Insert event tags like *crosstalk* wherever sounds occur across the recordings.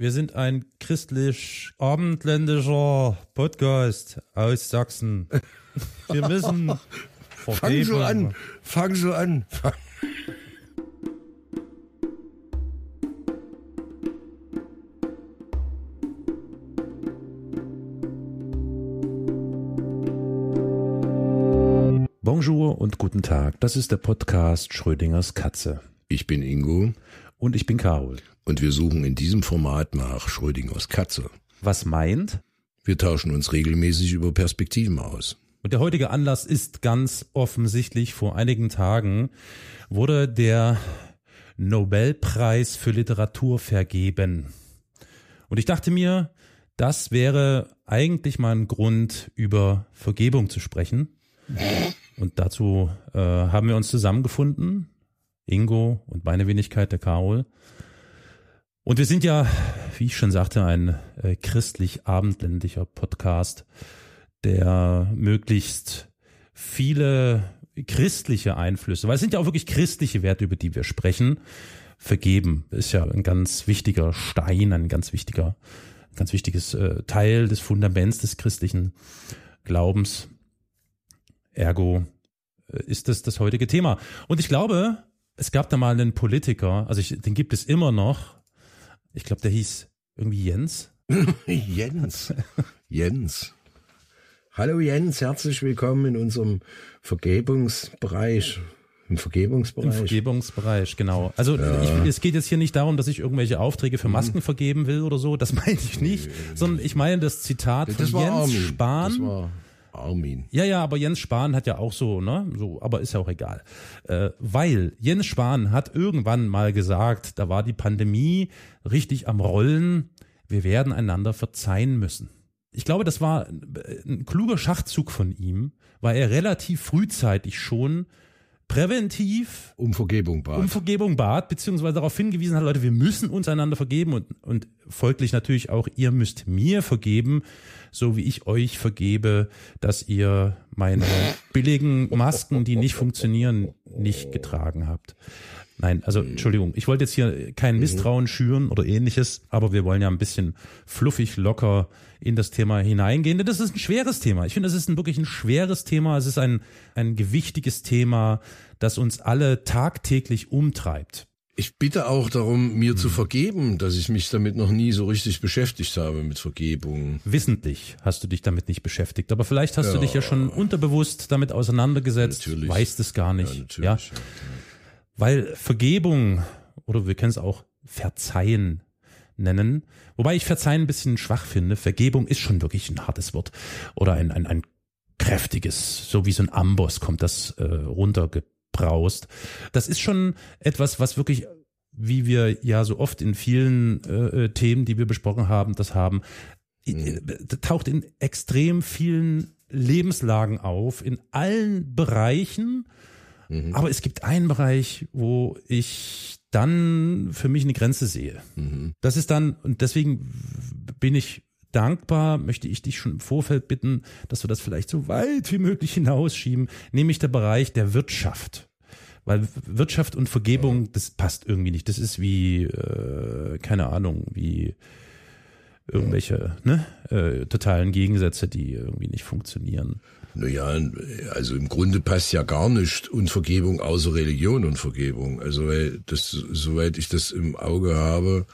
Wir sind ein christlich-abendländischer Podcast aus Sachsen. Wir müssen *laughs* Fang so an, fang so an. Bonjour und guten Tag. Das ist der Podcast Schrödingers Katze. Ich bin Ingo. Und ich bin Carol. Und wir suchen in diesem Format nach Schrödingers Katze. Was meint? Wir tauschen uns regelmäßig über Perspektiven aus. Und der heutige Anlass ist ganz offensichtlich. Vor einigen Tagen wurde der Nobelpreis für Literatur vergeben. Und ich dachte mir, das wäre eigentlich mal ein Grund, über Vergebung zu sprechen. Und dazu äh, haben wir uns zusammengefunden. Ingo und meine Wenigkeit, der Karol. Und wir sind ja, wie ich schon sagte, ein äh, christlich-abendländischer Podcast, der möglichst viele christliche Einflüsse, weil es sind ja auch wirklich christliche Werte, über die wir sprechen, vergeben. Ist ja ein ganz wichtiger Stein, ein ganz wichtiger, ganz wichtiges äh, Teil des Fundaments des christlichen Glaubens. Ergo äh, ist das das heutige Thema. Und ich glaube, es gab da mal einen Politiker, also ich, den gibt es immer noch. Ich glaube, der hieß irgendwie Jens. *laughs* Jens. Jens. Hallo Jens, herzlich willkommen in unserem Vergebungsbereich. Im Vergebungsbereich. Im Vergebungsbereich, genau. Also ja. ich, es geht jetzt hier nicht darum, dass ich irgendwelche Aufträge für Masken mhm. vergeben will oder so. Das *laughs* meine ich nicht, sondern ich meine das Zitat das von Jens Armin. Spahn. Armin. Ja, ja, aber Jens Spahn hat ja auch so, ne? So, aber ist ja auch egal. Äh, weil Jens Spahn hat irgendwann mal gesagt, da war die Pandemie richtig am Rollen, wir werden einander verzeihen müssen. Ich glaube, das war ein kluger Schachzug von ihm, weil er relativ frühzeitig schon präventiv um Vergebung bat. Um Vergebung bat, beziehungsweise darauf hingewiesen hat, Leute, wir müssen uns einander vergeben und, und folglich natürlich auch, ihr müsst mir vergeben, so wie ich euch vergebe, dass ihr meine billigen Masken, die nicht funktionieren, nicht getragen habt. Nein, also Entschuldigung, ich wollte jetzt hier kein mhm. Misstrauen schüren oder ähnliches, aber wir wollen ja ein bisschen fluffig, locker in das Thema hineingehen. Denn das ist ein schweres Thema. Ich finde, das ist ein, wirklich ein schweres Thema. Es ist ein, ein gewichtiges Thema, das uns alle tagtäglich umtreibt. Ich bitte auch darum, mir hm. zu vergeben, dass ich mich damit noch nie so richtig beschäftigt habe mit Vergebung. Wissentlich hast du dich damit nicht beschäftigt, aber vielleicht hast ja. du dich ja schon unterbewusst damit auseinandergesetzt, natürlich. weißt es gar nicht. Ja, ja? Weil Vergebung, oder wir können es auch Verzeihen nennen, wobei ich Verzeihen ein bisschen schwach finde. Vergebung ist schon wirklich ein hartes Wort. Oder ein, ein, ein kräftiges, so wie so ein Amboss kommt das äh, runtergebraust. Das ist schon etwas, was wirklich wie wir ja so oft in vielen äh, äh Themen, die wir besprochen haben, das haben, mhm. taucht in extrem vielen Lebenslagen auf, in allen Bereichen Mhm. Aber es gibt einen Bereich, wo ich dann für mich eine Grenze sehe. Mhm. Das ist dann, und deswegen bin ich dankbar, möchte ich dich schon im Vorfeld bitten, dass wir das vielleicht so weit wie möglich hinausschieben, nämlich der Bereich der Wirtschaft. Weil Wirtschaft und Vergebung, das passt irgendwie nicht. Das ist wie, äh, keine Ahnung, wie irgendwelche ne, äh, totalen Gegensätze, die irgendwie nicht funktionieren. Naja, also im Grunde passt ja gar nicht und Vergebung außer Religion und Vergebung. Also weil das, soweit ich das im Auge habe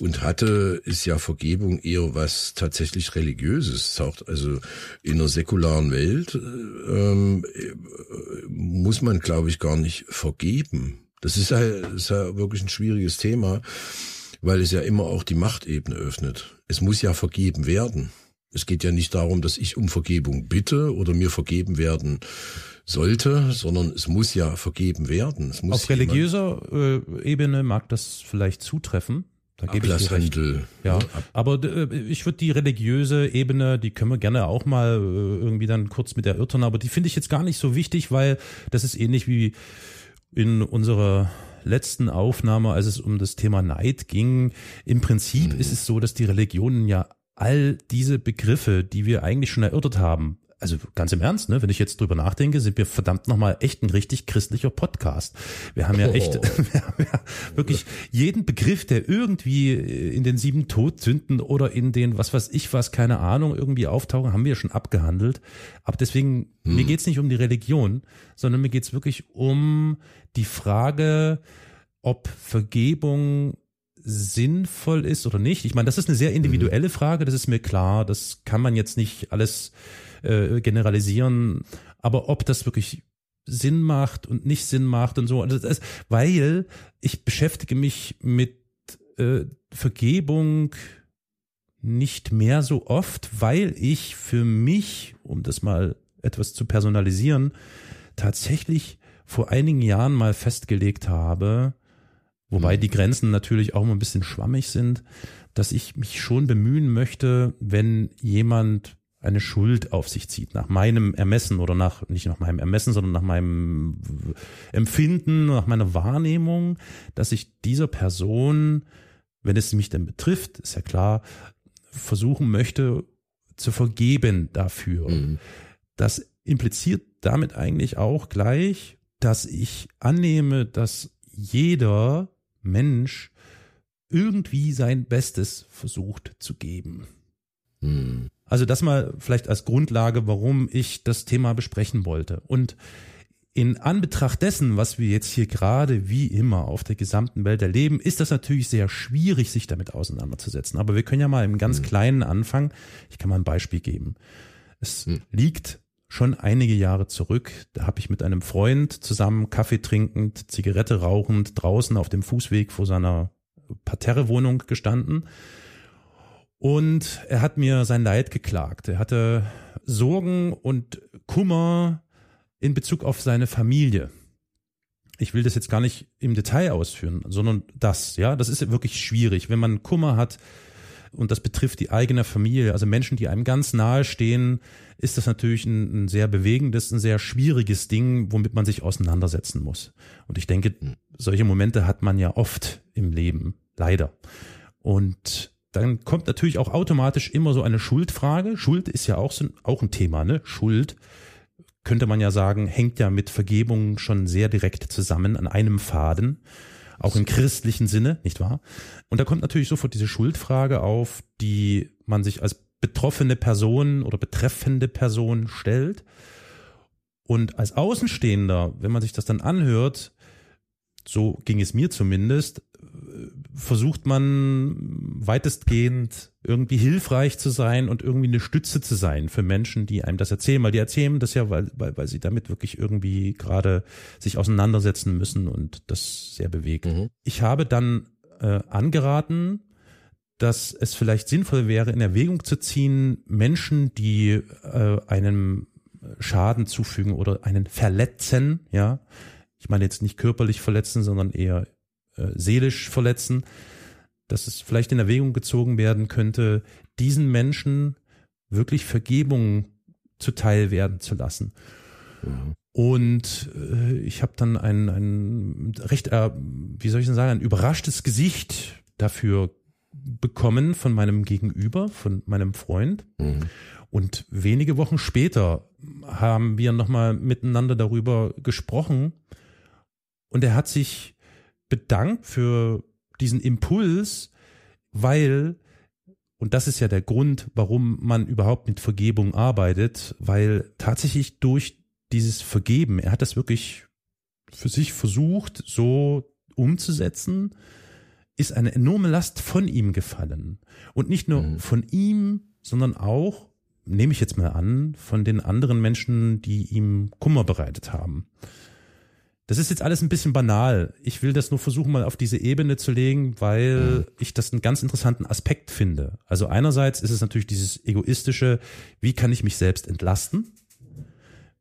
und hatte, ist ja Vergebung eher was tatsächlich religiöses. Also in einer säkularen Welt ähm, muss man, glaube ich, gar nicht vergeben. Das ist ja, ist ja wirklich ein schwieriges Thema, weil es ja immer auch die Machtebene öffnet. Es muss ja vergeben werden. Es geht ja nicht darum, dass ich um Vergebung bitte oder mir vergeben werden sollte, sondern es muss ja vergeben werden. Auf religiöser äh, Ebene mag das vielleicht zutreffen. Da gebe ich dir recht. Ja, aber äh, ich würde die religiöse Ebene, die können wir gerne auch mal äh, irgendwie dann kurz mit erörtern, aber die finde ich jetzt gar nicht so wichtig, weil das ist ähnlich wie in unserer letzten Aufnahme, als es um das Thema Neid ging. Im Prinzip mhm. ist es so, dass die Religionen ja all diese Begriffe, die wir eigentlich schon erörtert haben, also ganz im Ernst, ne, wenn ich jetzt drüber nachdenke, sind wir verdammt nochmal echt ein richtig christlicher Podcast. Wir haben ja echt, oh. *laughs* wir haben ja wirklich jeden Begriff, der irgendwie in den sieben Todsünden oder in den, was weiß ich was, keine Ahnung, irgendwie auftauchen, haben wir schon abgehandelt. Aber deswegen, hm. mir geht's nicht um die Religion, sondern mir geht's wirklich um die Frage, ob Vergebung sinnvoll ist oder nicht. Ich meine, das ist eine sehr individuelle Frage, das ist mir klar. Das kann man jetzt nicht alles äh, generalisieren. Aber ob das wirklich Sinn macht und nicht Sinn macht und so, also das, weil ich beschäftige mich mit äh, Vergebung nicht mehr so oft, weil ich für mich, um das mal etwas zu personalisieren, tatsächlich vor einigen Jahren mal festgelegt habe, wobei mhm. die Grenzen natürlich auch mal ein bisschen schwammig sind, dass ich mich schon bemühen möchte, wenn jemand eine Schuld auf sich zieht, nach meinem Ermessen oder nach, nicht nach meinem Ermessen, sondern nach meinem Empfinden, nach meiner Wahrnehmung, dass ich dieser Person, wenn es mich denn betrifft, ist ja klar, versuchen möchte zu vergeben dafür. Mhm. Das impliziert damit eigentlich auch gleich, dass ich annehme, dass jeder Mensch irgendwie sein Bestes versucht zu geben. Mhm. Also das mal vielleicht als Grundlage, warum ich das Thema besprechen wollte. Und in Anbetracht dessen, was wir jetzt hier gerade wie immer auf der gesamten Welt erleben, ist das natürlich sehr schwierig, sich damit auseinanderzusetzen. Aber wir können ja mal im ganz mhm. kleinen anfangen. Ich kann mal ein Beispiel geben. Es mhm. liegt schon einige Jahre zurück. Da habe ich mit einem Freund zusammen Kaffee trinkend, Zigarette rauchend draußen auf dem Fußweg vor seiner Parterrewohnung gestanden. Und er hat mir sein Leid geklagt. Er hatte Sorgen und Kummer in Bezug auf seine Familie. Ich will das jetzt gar nicht im Detail ausführen, sondern das, ja, das ist wirklich schwierig, wenn man Kummer hat und das betrifft die eigene Familie, also Menschen, die einem ganz nahe stehen, ist das natürlich ein, ein sehr bewegendes, ein sehr schwieriges Ding, womit man sich auseinandersetzen muss. Und ich denke, solche Momente hat man ja oft im Leben, leider. Und dann kommt natürlich auch automatisch immer so eine Schuldfrage. Schuld ist ja auch, so, auch ein Thema, ne? Schuld könnte man ja sagen, hängt ja mit Vergebung schon sehr direkt zusammen an einem Faden, auch im christlichen Sinne, nicht wahr? Und da kommt natürlich sofort diese Schuldfrage auf, die man sich als betroffene Person oder betreffende Person stellt. Und als Außenstehender, wenn man sich das dann anhört, so ging es mir zumindest, versucht man weitestgehend irgendwie hilfreich zu sein und irgendwie eine Stütze zu sein für Menschen, die einem das erzählen, weil die erzählen das ja, weil, weil, weil sie damit wirklich irgendwie gerade sich auseinandersetzen müssen und das sehr bewegt. Mhm. Ich habe dann äh, angeraten, dass es vielleicht sinnvoll wäre, in Erwägung zu ziehen, Menschen, die äh, einem Schaden zufügen oder einen verletzen, ja, ich meine jetzt nicht körperlich verletzen, sondern eher äh, seelisch verletzen, dass es vielleicht in Erwägung gezogen werden könnte, diesen Menschen wirklich Vergebung zuteil werden zu lassen. Mhm. Und äh, ich habe dann ein, ein recht, äh, wie soll ich denn sagen, ein überraschtes Gesicht dafür bekommen von meinem Gegenüber, von meinem Freund. Mhm. Und wenige Wochen später haben wir nochmal miteinander darüber gesprochen. Und er hat sich bedankt für diesen Impuls, weil, und das ist ja der Grund, warum man überhaupt mit Vergebung arbeitet, weil tatsächlich durch dieses Vergeben, er hat das wirklich für sich versucht, so umzusetzen, ist eine enorme Last von ihm gefallen. Und nicht nur mhm. von ihm, sondern auch, nehme ich jetzt mal an, von den anderen Menschen, die ihm Kummer bereitet haben. Das ist jetzt alles ein bisschen banal. Ich will das nur versuchen, mal auf diese Ebene zu legen, weil ich das einen ganz interessanten Aspekt finde. Also einerseits ist es natürlich dieses egoistische, wie kann ich mich selbst entlasten?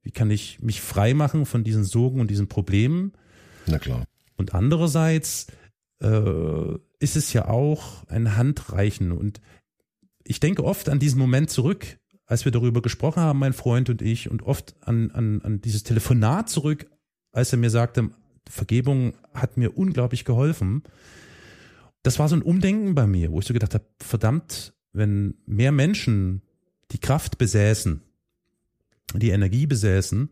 Wie kann ich mich frei machen von diesen Sorgen und diesen Problemen? Na klar. Und andererseits äh, ist es ja auch ein Handreichen. Und ich denke oft an diesen Moment zurück, als wir darüber gesprochen haben, mein Freund und ich, und oft an, an, an dieses Telefonat zurück, als er mir sagte, Vergebung hat mir unglaublich geholfen. Das war so ein Umdenken bei mir, wo ich so gedacht habe, verdammt, wenn mehr Menschen die Kraft besäßen, die Energie besäßen,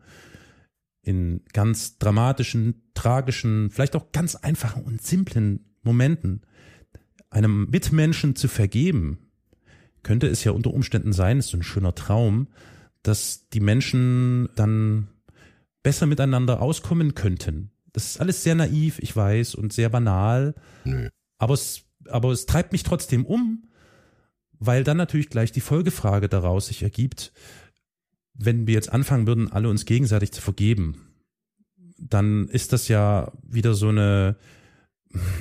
in ganz dramatischen, tragischen, vielleicht auch ganz einfachen und simplen Momenten einem Mitmenschen zu vergeben, könnte es ja unter Umständen sein, ist so ein schöner Traum, dass die Menschen dann besser miteinander auskommen könnten. Das ist alles sehr naiv, ich weiß, und sehr banal. Nö. Aber es, aber es treibt mich trotzdem um, weil dann natürlich gleich die Folgefrage daraus sich ergibt, wenn wir jetzt anfangen würden, alle uns gegenseitig zu vergeben, dann ist das ja wieder so eine,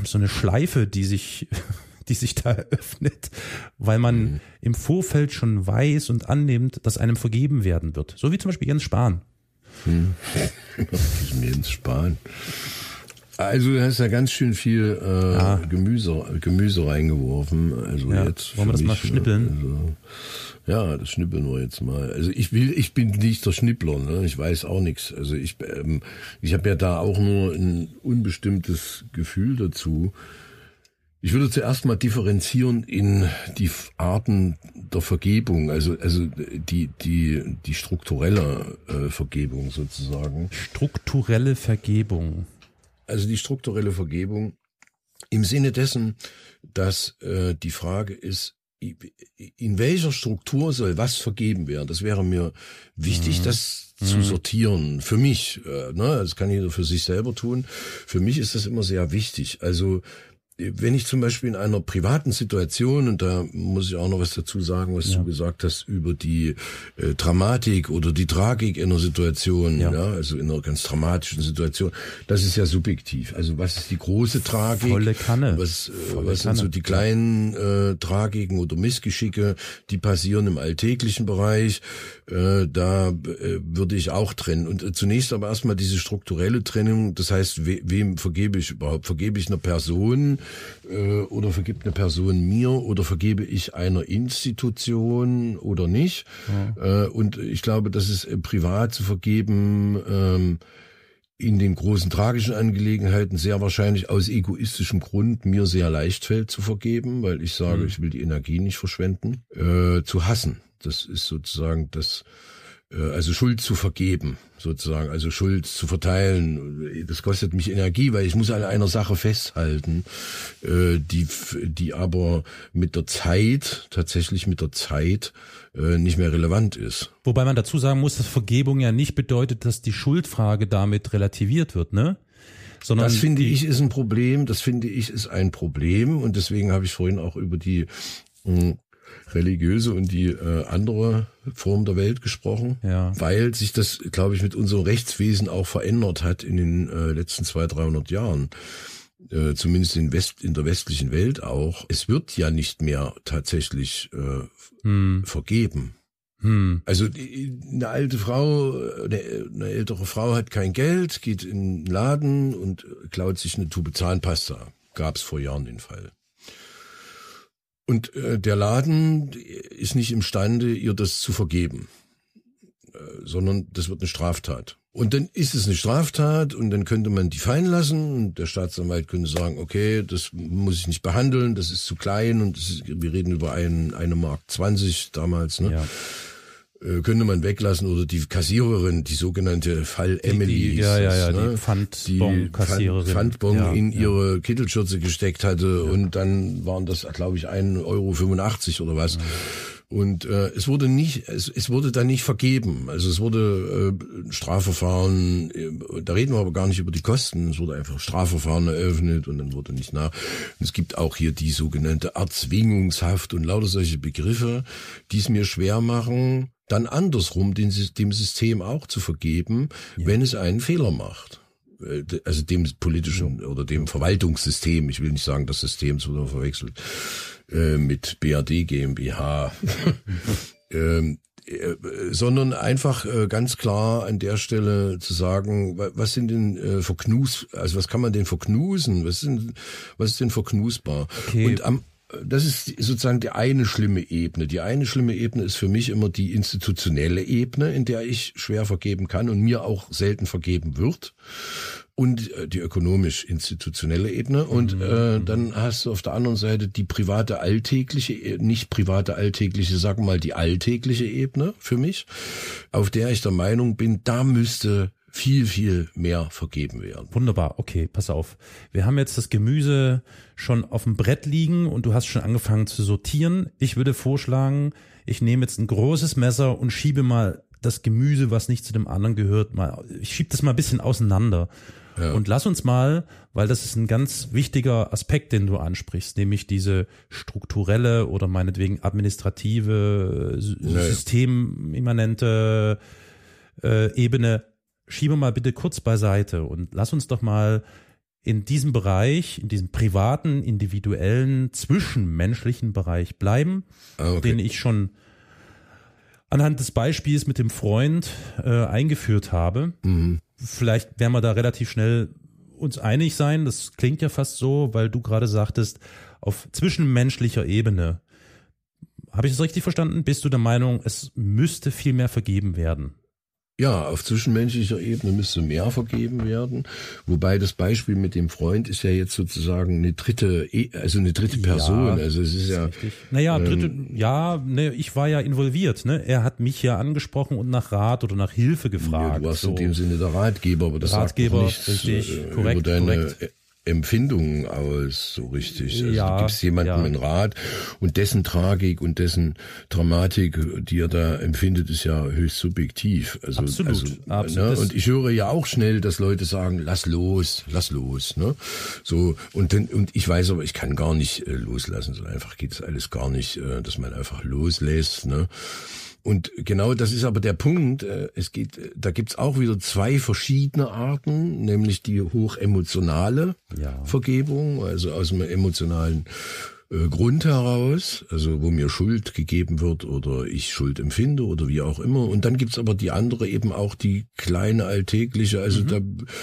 so eine Schleife, die sich, *laughs* die sich da eröffnet, weil man mhm. im Vorfeld schon weiß und annimmt, dass einem vergeben werden wird. So wie zum Beispiel Jens Spahn. Hm. *laughs* Jens Spahn. Also du hast ja ganz schön viel äh, ja. Gemüse, Gemüse reingeworfen. Also ja. jetzt Wollen wir das mich, mal schnippeln? Also, ja, das schnippeln wir jetzt mal. Also ich will, ich bin nicht der Schnippler, ne? Ich weiß auch nichts. Also ich, ähm, ich habe ja da auch nur ein unbestimmtes Gefühl dazu. Ich würde zuerst mal differenzieren in die Arten der Vergebung, also also die die die strukturelle äh, Vergebung sozusagen. Strukturelle Vergebung. Also die strukturelle Vergebung im Sinne dessen, dass äh, die Frage ist, in welcher Struktur soll was vergeben werden? Das wäre mir wichtig, mhm. das mhm. zu sortieren. Für mich, äh, ne, das kann jeder für sich selber tun. Für mich ist das immer sehr wichtig. Also wenn ich zum Beispiel in einer privaten Situation, und da muss ich auch noch was dazu sagen, was ja. du gesagt hast über die äh, Dramatik oder die Tragik in einer Situation, ja. ja. also in einer ganz dramatischen Situation, das ist ja subjektiv. Also was ist die große Tragik? Volle Kanne. Was, äh, was sind so die kleinen äh, Tragiken oder Missgeschicke, die passieren im alltäglichen Bereich? Äh, da äh, würde ich auch trennen. Und äh, zunächst aber erstmal diese strukturelle Trennung, das heißt, we wem vergebe ich überhaupt? Vergebe ich einer Person äh, oder vergibt eine Person mir oder vergebe ich einer Institution oder nicht? Ja. Äh, und ich glaube, das ist äh, privat zu vergeben. Ähm, in den großen tragischen Angelegenheiten sehr wahrscheinlich aus egoistischem Grund mir sehr leicht fällt zu vergeben, weil ich sage, mhm. ich will die Energie nicht verschwenden, äh, zu hassen. Das ist sozusagen das, also Schuld zu vergeben, sozusagen, also Schuld zu verteilen. Das kostet mich Energie, weil ich muss an einer Sache festhalten, äh, die, die aber mit der Zeit, tatsächlich mit der Zeit, äh, nicht mehr relevant ist. Wobei man dazu sagen muss, dass Vergebung ja nicht bedeutet, dass die Schuldfrage damit relativiert wird, ne? Sondern das finde ich ist ein Problem, das finde ich ist ein Problem und deswegen habe ich vorhin auch über die hm, religiöse und die äh, andere Form der Welt gesprochen, ja. weil sich das, glaube ich, mit unserem Rechtswesen auch verändert hat in den äh, letzten zwei, dreihundert Jahren. Äh, zumindest in, West, in der westlichen Welt auch. Es wird ja nicht mehr tatsächlich äh, hm. vergeben. Hm. Also eine alte Frau, eine, eine, ältere Frau hat kein Geld, geht in den Laden und klaut sich eine Tube Zahnpasta. Gab es vor Jahren den Fall. Und äh, der Laden ist nicht imstande, ihr das zu vergeben, äh, sondern das wird eine Straftat. Und dann ist es eine Straftat und dann könnte man die fallen lassen und der Staatsanwalt könnte sagen, okay, das muss ich nicht behandeln, das ist zu klein und ist, wir reden über einen, eine Mark 20 damals, ne? Ja. Äh, könnte man weglassen oder die Kassiererin, die sogenannte Fall Emily, die, ja, ja, ja, ne? die Pfandbon-Kassiererin, die Pfandbon ja, in ja. ihre Kittelschürze gesteckt hatte ja. und dann waren das, glaube ich, 1,85 Euro oder was. Und äh, es wurde nicht, es, es wurde dann nicht vergeben. Also es wurde äh, Strafverfahren, äh, da reden wir aber gar nicht über die Kosten, es wurde einfach Strafverfahren eröffnet und dann wurde nicht nach. Und es gibt auch hier die sogenannte Erzwingungshaft und lauter solche Begriffe, die es mir schwer machen, dann andersrum den, dem System auch zu vergeben, ja. wenn es einen Fehler macht. Äh, also dem politischen oder dem Verwaltungssystem, ich will nicht sagen das System zu verwechselt, äh, mit BRD GmbH. *laughs* ähm, äh, sondern einfach ganz klar an der Stelle zu sagen, was sind denn verknus, also was kann man denn verknusen, was sind, was ist denn verknusbar? Okay. Und am das ist sozusagen die eine schlimme Ebene. Die eine schlimme Ebene ist für mich immer die institutionelle Ebene, in der ich schwer vergeben kann und mir auch selten vergeben wird. Und äh, die ökonomisch-institutionelle Ebene. Und mhm. äh, dann hast du auf der anderen Seite die private alltägliche, äh, nicht private alltägliche, sagen wir mal die alltägliche Ebene für mich, auf der ich der Meinung bin, da müsste viel, viel mehr vergeben werden. Wunderbar, okay, pass auf. Wir haben jetzt das Gemüse schon auf dem Brett liegen und du hast schon angefangen zu sortieren. Ich würde vorschlagen, ich nehme jetzt ein großes Messer und schiebe mal das Gemüse, was nicht zu dem anderen gehört, mal, ich schiebe das mal ein bisschen auseinander. Ja. Und lass uns mal, weil das ist ein ganz wichtiger Aspekt, den du ansprichst, nämlich diese strukturelle oder meinetwegen administrative, ja, systemimmanente äh, Ebene schiebe mal bitte kurz beiseite und lass uns doch mal in diesem Bereich, in diesem privaten, individuellen, zwischenmenschlichen Bereich bleiben, ah, okay. den ich schon anhand des Beispiels mit dem Freund äh, eingeführt habe. Mhm. Vielleicht werden wir da relativ schnell uns einig sein. Das klingt ja fast so, weil du gerade sagtest, auf zwischenmenschlicher Ebene. Habe ich das richtig verstanden? Bist du der Meinung, es müsste viel mehr vergeben werden? Ja, auf zwischenmenschlicher Ebene müsste mehr vergeben werden. Wobei das Beispiel mit dem Freund ist ja jetzt sozusagen eine dritte, e, also eine dritte Person. Ja, also es ist ja. Richtig. Naja, ähm, dritte, ja, ne, ich war ja involviert. Ne? Er hat mich ja angesprochen und nach Rat oder nach Hilfe gefragt. Ja, du warst so. in dem Sinne der Ratgeber, aber das Ratgeber, sagt nichts richtig, äh, korrekt, über deine korrekt. Empfindungen aus, so richtig. Also ja, du gibst jemandem ja. einen Rat und dessen Tragik und dessen Dramatik, die er da empfindet, ist ja höchst subjektiv. Also, absolut, also, absolut. Ne? Und ich höre ja auch schnell, dass Leute sagen, lass los, lass los. Ne? So und dann, und ich weiß aber, ich kann gar nicht äh, loslassen. So einfach geht es alles gar nicht, äh, dass man einfach loslässt. Ne? Und genau das ist aber der Punkt. Äh, es geht, da gibt's auch wieder zwei verschiedene Arten, nämlich die hochemotionale ja. Vergebung, also aus dem emotionalen äh, Grund heraus, also wo mir Schuld gegeben wird oder ich Schuld empfinde oder wie auch immer. Und dann gibt's aber die andere eben auch die kleine alltägliche, also mhm. da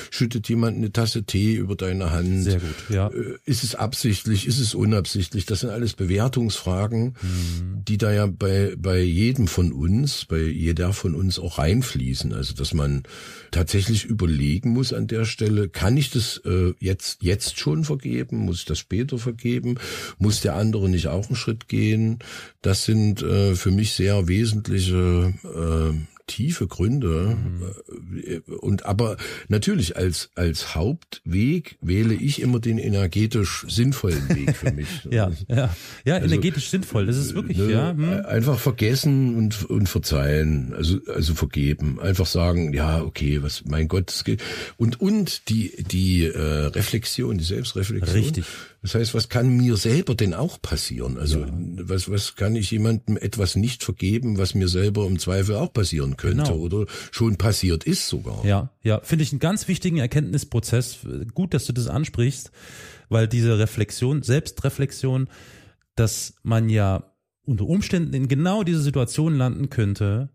schüttet jemand eine Tasse Tee über deine Hand. Sehr gut, ja. Äh, ist es absichtlich, ist es unabsichtlich? Das sind alles Bewertungsfragen, mhm. die da ja bei, bei jedem von uns, bei jeder von uns auch reinfließen. Also dass man tatsächlich überlegen muss an der Stelle, kann ich das äh, jetzt, jetzt schon vergeben? Muss ich das später vergeben? Muss der andere nicht auch einen Schritt gehen? Das sind äh, für mich sehr wesentliche äh, tiefe Gründe. Mhm. Und aber natürlich als, als Hauptweg wähle ich immer den energetisch sinnvollen Weg für mich. *laughs* ja, ja, ja, also, energetisch sinnvoll. Das ist wirklich, ne, ja. Hm. Einfach vergessen und, und verzeihen. Also, also vergeben. Einfach sagen, ja, okay, was, mein Gott, es geht. Und, und die, die äh, Reflexion, die Selbstreflexion. Richtig. Das heißt, was kann mir selber denn auch passieren? Also ja. was, was kann ich jemandem etwas nicht vergeben, was mir selber im Zweifel auch passieren könnte genau. oder schon passiert ist sogar? Ja, ja, finde ich einen ganz wichtigen Erkenntnisprozess. Gut, dass du das ansprichst, weil diese Reflexion, Selbstreflexion, dass man ja unter Umständen in genau diese Situation landen könnte,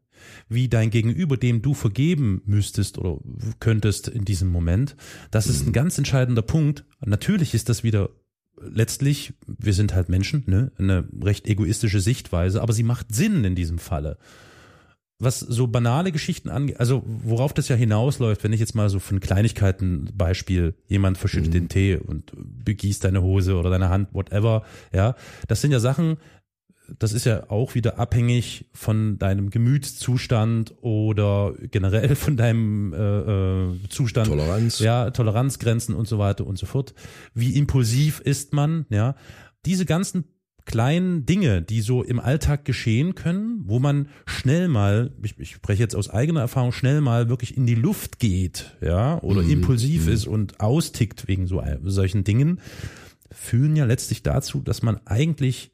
wie dein Gegenüber, dem du vergeben müsstest oder könntest in diesem Moment. Das ist ein mhm. ganz entscheidender Punkt. Natürlich ist das wieder letztlich, wir sind halt Menschen, ne, eine recht egoistische Sichtweise, aber sie macht Sinn in diesem Falle. Was so banale Geschichten angeht, also worauf das ja hinausläuft, wenn ich jetzt mal so von Kleinigkeiten Beispiel, jemand verschüttet mhm. den Tee und begießt deine Hose oder deine Hand, whatever, ja, das sind ja Sachen, das ist ja auch wieder abhängig von deinem Gemütszustand oder generell von deinem äh, äh, Zustand. Toleranz. Ja, Toleranzgrenzen und so weiter und so fort. Wie impulsiv ist man, ja. Diese ganzen kleinen Dinge, die so im Alltag geschehen können, wo man schnell mal, ich, ich spreche jetzt aus eigener Erfahrung, schnell mal wirklich in die Luft geht, ja, oder mhm. impulsiv mhm. ist und austickt wegen so solchen Dingen, führen ja letztlich dazu, dass man eigentlich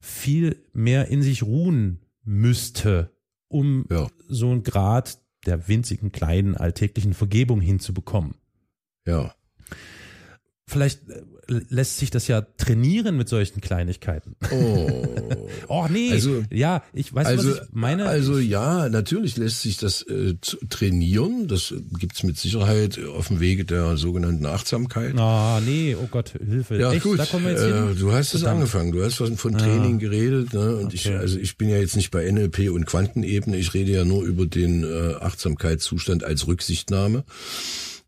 viel mehr in sich ruhen müsste, um ja. so einen Grad der winzigen, kleinen, alltäglichen Vergebung hinzubekommen. Ja. Vielleicht äh, lässt sich das ja trainieren mit solchen Kleinigkeiten. Oh, *laughs* oh nee, also, ja, ich weiß, also, was ich meine. Also ja, natürlich lässt sich das äh, trainieren. Das gibt's mit Sicherheit auf dem Wege der sogenannten Achtsamkeit. Ah, nee, oh Gott, Hilfe. Ja, Echt, gut. Da kommen wir jetzt hin? Äh, du hast es angefangen. Du hast von, von Training ah. geredet. Ne? Und okay. ich, also ich bin ja jetzt nicht bei NLP und Quantenebene. Ich rede ja nur über den äh, Achtsamkeitszustand als Rücksichtnahme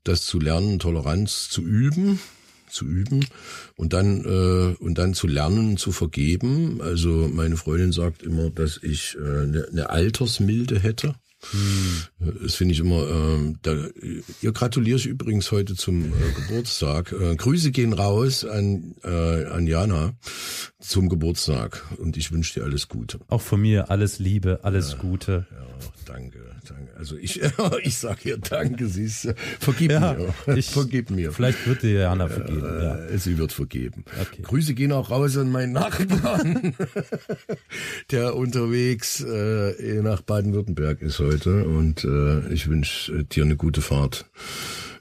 das zu lernen, Toleranz zu üben, zu üben und dann äh, und dann zu lernen zu vergeben. Also meine Freundin sagt immer, dass ich äh, eine, eine Altersmilde hätte. Hm. Das finde ich immer. Äh, da, ihr gratuliere ich übrigens heute zum äh, Geburtstag. Äh, Grüße gehen raus an äh, an Jana zum Geburtstag und ich wünsche dir alles Gute. Auch von mir alles Liebe, alles ja, Gute. Ja, danke. Also ich *laughs* ich sage ihr Danke, sie ist vergib ja, mir, *laughs* ich, vergib mir. Vielleicht wird dir Jana vergeben. Ja. Äh, sie wird vergeben. Okay. Grüße gehen auch raus an meinen Nachbarn, *laughs* der unterwegs äh, nach Baden-Württemberg ist heute heute und äh, ich wünsche äh, dir eine gute Fahrt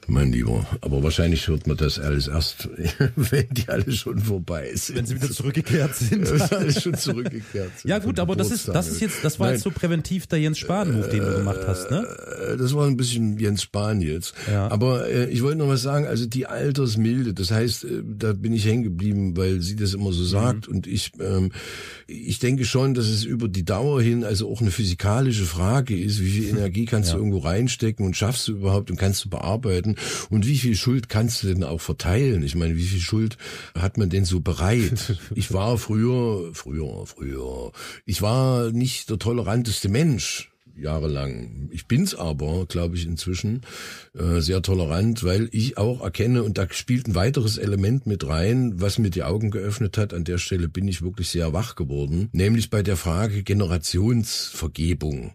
mein Lieber. Aber wahrscheinlich hört man das alles erst, *laughs* wenn die alle schon vorbei sind. Wenn sie wieder zurückgekehrt sind. *laughs* Wenn sie alle schon zurückgekehrt sind. Ja gut, aber das ist, das ist jetzt, das war Nein. jetzt so präventiv der Jens Spahn-Move, den du gemacht hast, ne? Äh, das war ein bisschen Jens Spahn jetzt. Ja. Aber äh, ich wollte noch was sagen, also die Altersmilde, das heißt, äh, da bin ich hängen geblieben, weil sie das immer so sagt mhm. und ich, ähm, ich denke schon, dass es über die Dauer hin also auch eine physikalische Frage ist, wie viel *laughs* Energie kannst ja. du irgendwo reinstecken und schaffst du überhaupt und kannst du bearbeiten und wie viel Schuld kannst du denn auch verteilen? Ich meine, wie viel Schuld hat man denn so bereit? *laughs* Ich war früher, früher, früher, ich war nicht der toleranteste Mensch jahrelang. Ich bin's aber, glaube ich, inzwischen äh, sehr tolerant, weil ich auch erkenne, und da spielt ein weiteres Element mit rein, was mir die Augen geöffnet hat. An der Stelle bin ich wirklich sehr wach geworden, nämlich bei der Frage Generationsvergebung.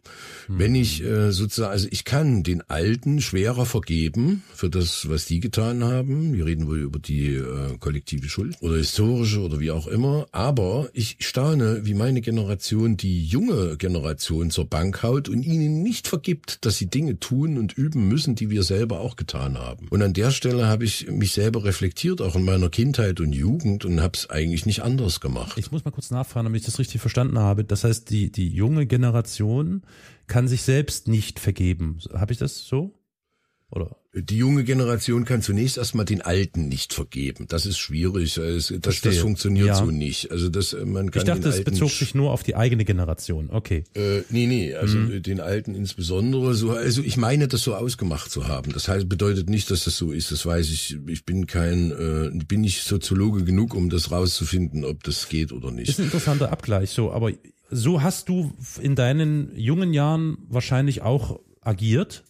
Mhm. Wenn ich äh, sozusagen, also ich kann den Alten schwerer vergeben für das, was die getan haben. Wir reden wohl über die äh, kollektive Schuld oder historische oder wie auch immer. Aber ich staune, wie meine Generation die junge Generation zur Bank haut und ihnen nicht vergibt, dass sie Dinge tun und üben müssen, die wir selber auch getan haben. Und an der Stelle habe ich mich selber reflektiert, auch in meiner Kindheit und Jugend und habe es eigentlich nicht anders gemacht. Ich muss mal kurz nachfragen, damit ich das richtig verstanden habe. Das heißt, die, die junge Generation kann sich selbst nicht vergeben. Habe ich das so? Oder? Die junge Generation kann zunächst erstmal den Alten nicht vergeben. Das ist schwierig. Das, das, das funktioniert ja. so nicht. Also das, man kann ich dachte, es bezog sich nur auf die eigene Generation. Okay. Äh, nee, nee, also mhm. den Alten insbesondere. So, also ich meine, das so ausgemacht zu haben. Das heißt, bedeutet nicht, dass das so ist. Das weiß ich. Ich bin kein, äh, bin nicht Soziologe genug, um das rauszufinden, ob das geht oder nicht. Ist ein interessanter Abgleich. So, aber so hast du in deinen jungen Jahren wahrscheinlich auch agiert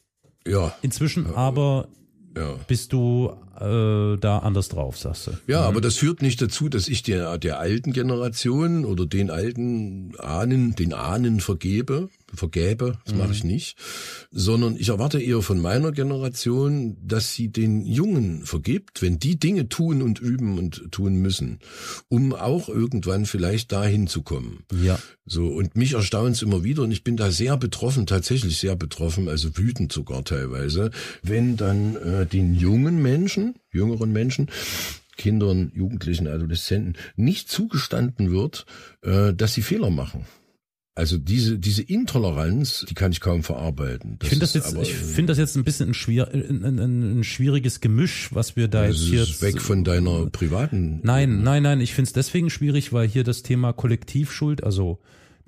ja. Inzwischen aber ja. bist du äh, da anders drauf, sagst du. Ja, mhm. aber das führt nicht dazu, dass ich der, der alten Generation oder den alten Ahnen, den Ahnen vergebe, vergäbe, das mhm. mache ich nicht, sondern ich erwarte eher von meiner Generation, dass sie den Jungen vergibt, wenn die Dinge tun und üben und tun müssen, um auch irgendwann vielleicht dahin zu kommen. Ja. So, und mich erstaunt es immer wieder und ich bin da sehr betroffen, tatsächlich sehr betroffen, also wütend sogar teilweise, wenn dann äh, den jungen Menschen, jüngeren Menschen, Kindern, Jugendlichen, Adoleszenten nicht zugestanden wird, äh, dass sie Fehler machen. Also diese diese Intoleranz, die kann ich kaum verarbeiten. Das ich finde das jetzt, aber, ich finde das jetzt ein bisschen ein, schwier ein, ein, ein schwieriges Gemisch, was wir da jetzt hier ist weg von deiner privaten. Nein, nein, nein. Ich finde es deswegen schwierig, weil hier das Thema Kollektivschuld, also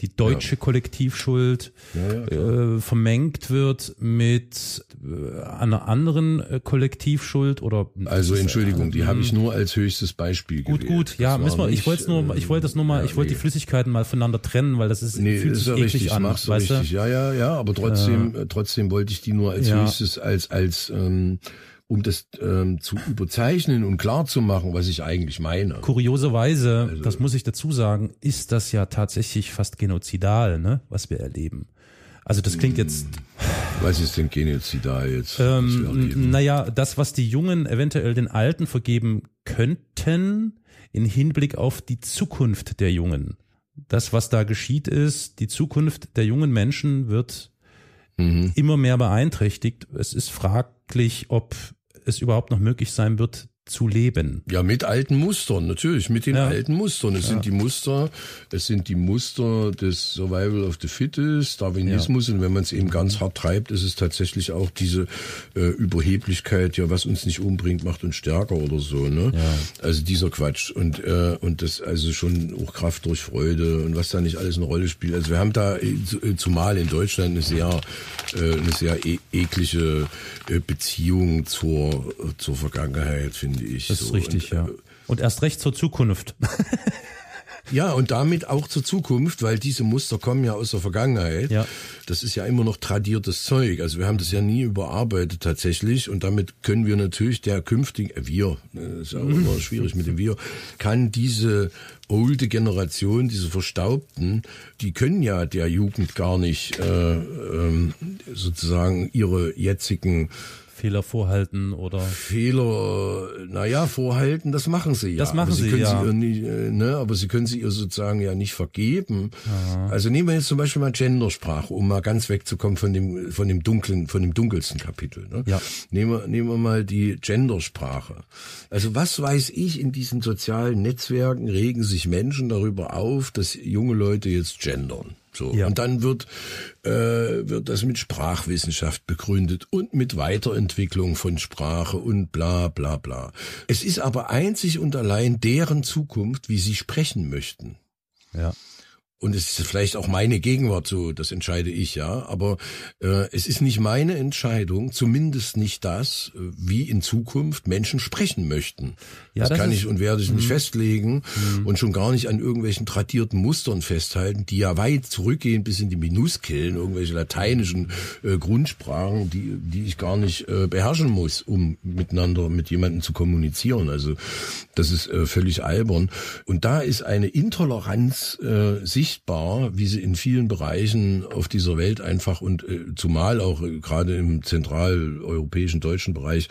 die deutsche ja. Kollektivschuld ja, ja, äh, vermengt wird mit äh, einer anderen äh, Kollektivschuld oder also Entschuldigung, die habe ich nur als höchstes Beispiel gut gewählt. gut ja müssen wir ich wollte nur ich wollte das nur mal ich wollte nee. die Flüssigkeiten mal voneinander trennen weil das ist nee, fühlt ist sich ja richtig an machst weißt richtig. Du? ja ja ja aber trotzdem äh, trotzdem wollte ich die nur als höchstes als als ähm, um das ähm, zu überzeichnen und klar zu machen, was ich eigentlich meine. Kurioserweise, also, das muss ich dazu sagen, ist das ja tatsächlich fast genozidal, ne, was wir erleben. Also das klingt jetzt. Hm. Was ist denn genozidal jetzt? Ähm, naja, das, was die Jungen eventuell den Alten vergeben könnten, in Hinblick auf die Zukunft der Jungen. Das, was da geschieht, ist, die Zukunft der jungen Menschen wird mhm. immer mehr beeinträchtigt. Es ist fraglich, ob es überhaupt noch möglich sein wird, zu leben. Ja, mit alten Mustern, natürlich, mit den ja. alten Mustern. Es ja. sind die Muster, es sind die Muster des Survival of the Fittest, Darwinismus, ja. und wenn man es eben ganz hart treibt, ist es tatsächlich auch diese äh, Überheblichkeit, ja, was uns nicht umbringt, macht uns stärker oder so, ne? Ja. Also dieser Quatsch. Und, äh, und das also schon auch Kraft durch Freude und was da nicht alles eine Rolle spielt. Also wir haben da äh, äh zumal in Deutschland eine sehr, äh, eine sehr e eklige äh, Beziehung zur, zur Vergangenheit, finde finde ich. Das ist so. richtig, und, ja. Äh, und erst recht zur Zukunft. *laughs* Ja, und damit auch zur Zukunft, weil diese Muster kommen ja aus der Vergangenheit. Ja. Das ist ja immer noch tradiertes Zeug. Also wir haben das ja nie überarbeitet tatsächlich und damit können wir natürlich der künftigen, äh, wir, das äh, ist ja auch *laughs* immer schwierig mit dem wir, kann diese olde Generation, diese Verstaubten, die können ja der Jugend gar nicht äh, ähm, sozusagen ihre jetzigen Fehler vorhalten oder Fehler, naja, vorhalten, das machen sie ja. Das machen sie, sie können ja. Sie nicht, äh, ne, aber sie können sie ihr sozusagen ja nicht vergeben. Aha. Also nehmen wir jetzt zum Beispiel mal Gendersprache, um mal ganz wegzukommen von dem von dem dunklen, von dem dunkelsten Kapitel. Ne? Ja. Nehmen wir nehmen wir mal die Gendersprache. Also was weiß ich? In diesen sozialen Netzwerken regen sich Menschen darüber auf, dass junge Leute jetzt gendern. So. Ja. Und dann wird, äh, wird das mit Sprachwissenschaft begründet und mit Weiterentwicklung von Sprache und bla bla bla. Es ist aber einzig und allein deren Zukunft, wie sie sprechen möchten. Ja. Und es ist vielleicht auch meine Gegenwart so, das entscheide ich ja. Aber äh, es ist nicht meine Entscheidung, zumindest nicht das, wie in Zukunft Menschen sprechen möchten. Ja, das, das kann ich und werde ich nicht mhm. festlegen mhm. und schon gar nicht an irgendwelchen tradierten Mustern festhalten, die ja weit zurückgehen bis in die Minuskillen, irgendwelche lateinischen äh, Grundsprachen, die, die ich gar nicht äh, beherrschen muss, um miteinander mit jemandem zu kommunizieren. Also das ist äh, völlig albern. Und da ist eine Intoleranz äh, sich sichtbar, wie sie in vielen Bereichen auf dieser Welt einfach und äh, zumal auch äh, gerade im zentraleuropäischen deutschen Bereich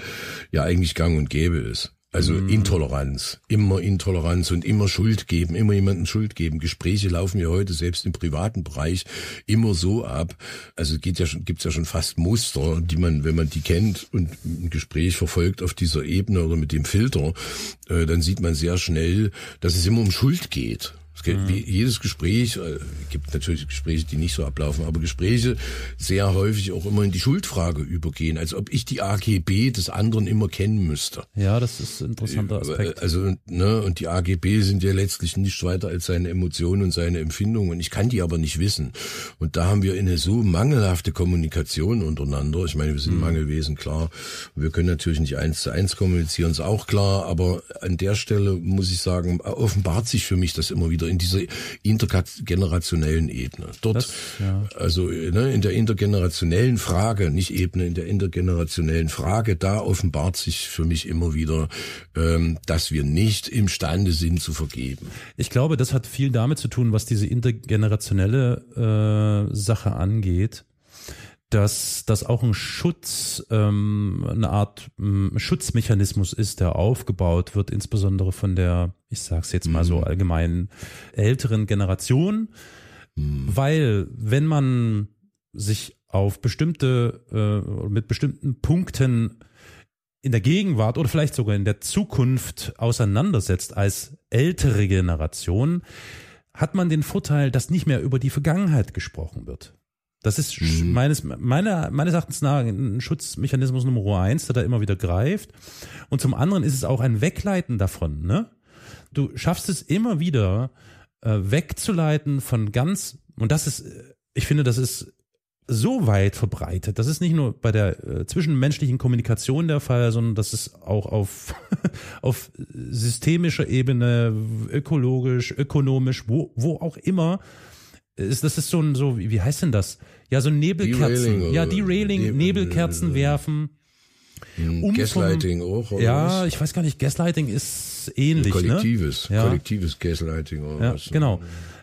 ja eigentlich gang und gäbe ist. Also mm. Intoleranz, immer Intoleranz und immer Schuld geben, immer jemanden Schuld geben. Gespräche laufen ja heute selbst im privaten Bereich immer so ab. Also geht ja schon, gibt's ja schon fast Muster, die man, wenn man die kennt und ein Gespräch verfolgt auf dieser Ebene oder mit dem Filter, äh, dann sieht man sehr schnell, dass es immer um Schuld geht. Es gibt, mhm. jedes Gespräch, äh, gibt natürlich Gespräche, die nicht so ablaufen, aber Gespräche sehr häufig auch immer in die Schuldfrage übergehen, als ob ich die AGB des anderen immer kennen müsste. Ja, das ist ein interessanter äh, Aspekt. Also, ne, und die AGB sind ja letztlich nichts weiter als seine Emotionen und seine Empfindungen. Und ich kann die aber nicht wissen. Und da haben wir eine so mangelhafte Kommunikation untereinander. Ich meine, wir sind mhm. Mangelwesen, klar. Wir können natürlich nicht eins zu eins kommunizieren, ist auch klar. Aber an der Stelle muss ich sagen, offenbart sich für mich das immer wieder in dieser intergenerationellen Ebene. Dort, das, ja. also ne, in der intergenerationellen Frage, nicht Ebene, in der intergenerationellen Frage, da offenbart sich für mich immer wieder, ähm, dass wir nicht imstande sind zu vergeben. Ich glaube, das hat viel damit zu tun, was diese intergenerationelle äh, Sache angeht dass das auch ein Schutz, ähm, eine Art ähm, Schutzmechanismus ist, der aufgebaut wird, insbesondere von der, ich sag's jetzt mal mhm. so allgemein, älteren Generation, mhm. weil wenn man sich auf bestimmte, äh, mit bestimmten Punkten in der Gegenwart oder vielleicht sogar in der Zukunft auseinandersetzt als ältere Generation, hat man den Vorteil, dass nicht mehr über die Vergangenheit gesprochen wird. Das ist mhm. meines, meiner, meines Erachtens nach ein Schutzmechanismus Nummer eins, der da immer wieder greift. Und zum anderen ist es auch ein Wegleiten davon, ne? Du schaffst es immer wieder, äh, wegzuleiten von ganz, und das ist, ich finde, das ist so weit verbreitet. Das ist nicht nur bei der äh, zwischenmenschlichen Kommunikation der Fall, sondern das ist auch auf, *laughs* auf systemischer Ebene, ökologisch, ökonomisch, wo, wo auch immer ist, das ist so ein, so, wie heißt denn das? Ja, so Nebelkerzen. ja, Derailing, Nebel, Nebelkerzen werfen. Hm, um Gaslighting vom, auch, oder Ja, was? ich weiß gar nicht, Gaslighting ist ähnlich. Kollektives, ne? ja. kollektives Gaslighting oder ja, was. Genau.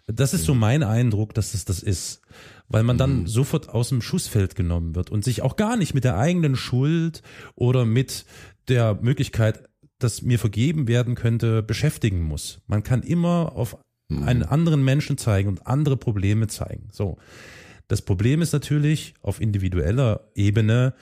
Das ist so mein Eindruck, dass das das ist. Weil man dann mhm. sofort aus dem Schussfeld genommen wird und sich auch gar nicht mit der eigenen Schuld oder mit der Möglichkeit, dass mir vergeben werden könnte, beschäftigen muss. Man kann immer auf mhm. einen anderen Menschen zeigen und andere Probleme zeigen. So. Das Problem ist natürlich auf individueller Ebene,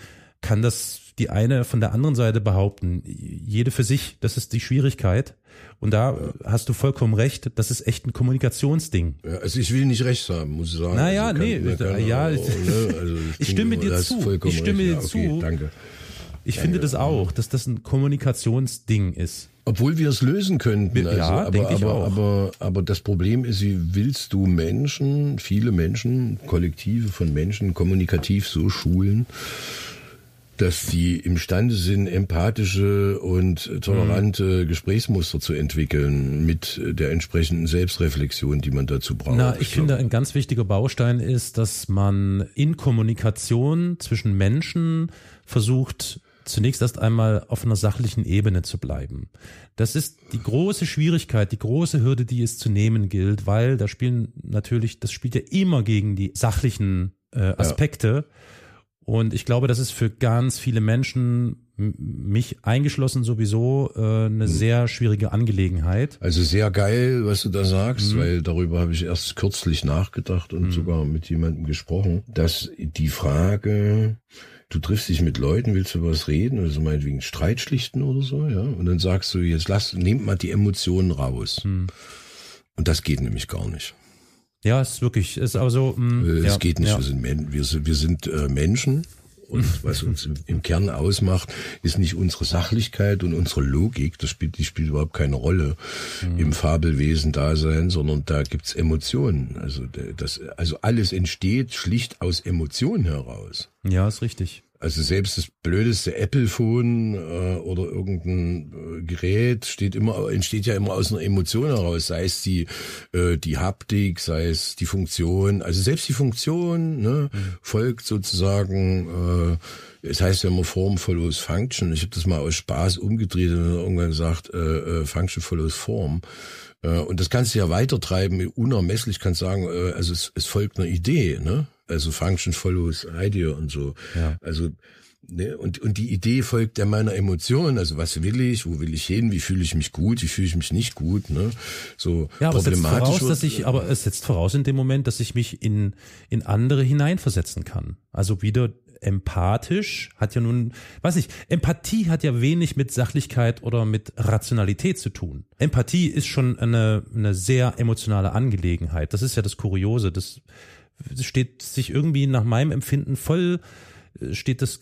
kann das die eine von der anderen Seite behaupten. Jede für sich, das ist die Schwierigkeit. Und da ja. hast du vollkommen recht, das ist echt ein Kommunikationsding. Ja, also ich will nicht recht haben, muss ich sagen. Naja, also nee, kann, ja, ne? also *laughs* ich, ich stimme dir zu. Ich stimme dir zu. Okay, danke. Ich finde das auch, dass das ein Kommunikationsding ist. Obwohl wir es lösen könnten. Also, ja, aber, aber, auch. aber, aber das Problem ist, wie willst du Menschen, viele Menschen, Kollektive von Menschen kommunikativ so schulen, dass sie imstande sind, empathische und tolerante mhm. Gesprächsmuster zu entwickeln mit der entsprechenden Selbstreflexion, die man dazu braucht. Na, ich finde, ein ganz wichtiger Baustein ist, dass man in Kommunikation zwischen Menschen versucht, zunächst erst einmal auf einer sachlichen Ebene zu bleiben. Das ist die große Schwierigkeit, die große Hürde, die es zu nehmen gilt, weil da spielen natürlich, das spielt ja immer gegen die sachlichen äh, Aspekte. Ja. Und ich glaube, das ist für ganz viele Menschen, mich eingeschlossen sowieso, äh, eine hm. sehr schwierige Angelegenheit. Also sehr geil, was du da sagst, mhm. weil darüber habe ich erst kürzlich nachgedacht und mhm. sogar mit jemandem gesprochen, dass die Frage, du triffst dich mit Leuten, willst du was reden, also meinetwegen Streit schlichten oder so, ja, und dann sagst du, jetzt lass, nehmt mal die Emotionen raus. Hm. Und das geht nämlich gar nicht. Ja, es ist wirklich, es ist also, mh, hm, es ja, geht nicht, ja. wir sind, wir sind, wir sind äh, Menschen und was uns im, im, Kern ausmacht, ist nicht unsere Sachlichkeit und unsere Logik, das spielt, die spielt überhaupt keine Rolle mhm. im Fabelwesen-Dasein, sondern da gibt's Emotionen. Also das, also alles entsteht schlicht aus Emotionen heraus. Ja, ist richtig. Also selbst das blödeste Apple-Phone äh, oder irgendein äh, Gerät steht immer, entsteht ja immer aus einer Emotion heraus, sei es die, äh, die Haptik, sei es die Funktion. Also selbst die Funktion ne, mhm. folgt sozusagen, äh, es heißt ja immer Form follows Function. Ich habe das mal aus Spaß umgedreht und irgendwann gesagt, äh, äh, Function follows Form. Äh, und das kannst du ja weitertreiben, unermesslich kannst sagen, äh, also es, es folgt einer Idee, ne? Also Function follows Idea und so. Ja. Also Ne, und, und die Idee folgt der meiner Emotionen, also was will ich, wo will ich hin, wie fühle ich mich gut, wie fühle ich mich nicht gut, ne? So ja, aber problematisch. Es setzt voraus, dass ich, aber es setzt voraus in dem Moment, dass ich mich in, in andere hineinversetzen kann. Also wieder empathisch hat ja nun, weiß ich, Empathie hat ja wenig mit Sachlichkeit oder mit Rationalität zu tun. Empathie ist schon eine, eine sehr emotionale Angelegenheit. Das ist ja das Kuriose, das steht sich irgendwie nach meinem Empfinden voll steht das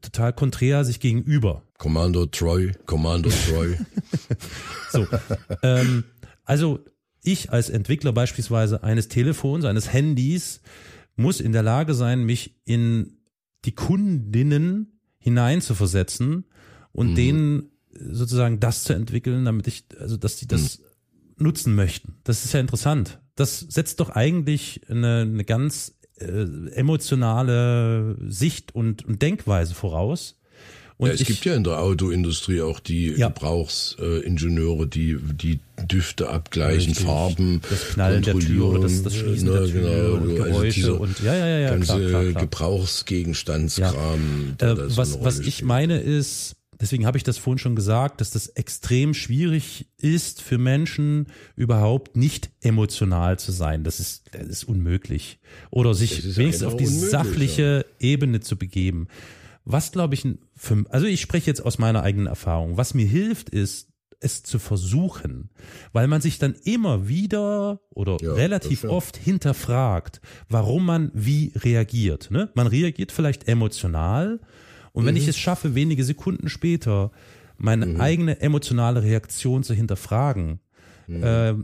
total konträr sich gegenüber. Commando Troy, Commando Troy. *laughs* so, ähm, also ich als Entwickler beispielsweise eines Telefons, eines Handys, muss in der Lage sein, mich in die Kundinnen hineinzuversetzen und mhm. denen sozusagen das zu entwickeln, damit ich, also dass die das mhm. nutzen möchten. Das ist ja interessant das setzt doch eigentlich eine, eine ganz äh, emotionale Sicht und, und Denkweise voraus. Und ja, es ich, gibt ja in der Autoindustrie auch die ja. Gebrauchsingenieure, die die Düfte abgleichen, Richtig. Farben das Knallen der Türe, das, das Schließen ne, der Tür genau, und also Geräusche also und ja, ja, ja ganze klar, klar, klar. Gebrauchsgegenstandskram. Ja. Äh, was was ich meine ist, Deswegen habe ich das vorhin schon gesagt, dass das extrem schwierig ist für Menschen überhaupt nicht emotional zu sein. Das ist, das ist unmöglich. Oder sich wenigstens auf die sachliche ja. Ebene zu begeben. Was glaube ich, für, also ich spreche jetzt aus meiner eigenen Erfahrung. Was mir hilft, ist, es zu versuchen, weil man sich dann immer wieder oder ja, relativ oft hinterfragt, warum man wie reagiert. Ne? Man reagiert vielleicht emotional und wenn mhm. ich es schaffe, wenige Sekunden später meine mhm. eigene emotionale Reaktion zu hinterfragen, mhm. äh,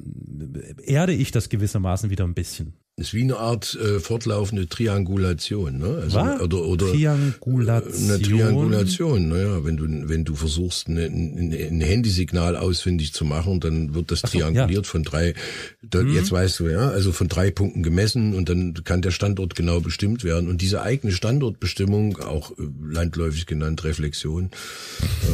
erde ich das gewissermaßen wieder ein bisschen ist wie eine Art äh, fortlaufende Triangulation, ne? Also, Was? oder oder Triangulation. Eine Triangulation, naja, wenn du wenn du versuchst eine, ein Handysignal ausfindig zu machen, dann wird das so, trianguliert ja. von drei. Da, mhm. Jetzt weißt du ja, also von drei Punkten gemessen und dann kann der Standort genau bestimmt werden und diese eigene Standortbestimmung, auch äh, landläufig genannt Reflexion,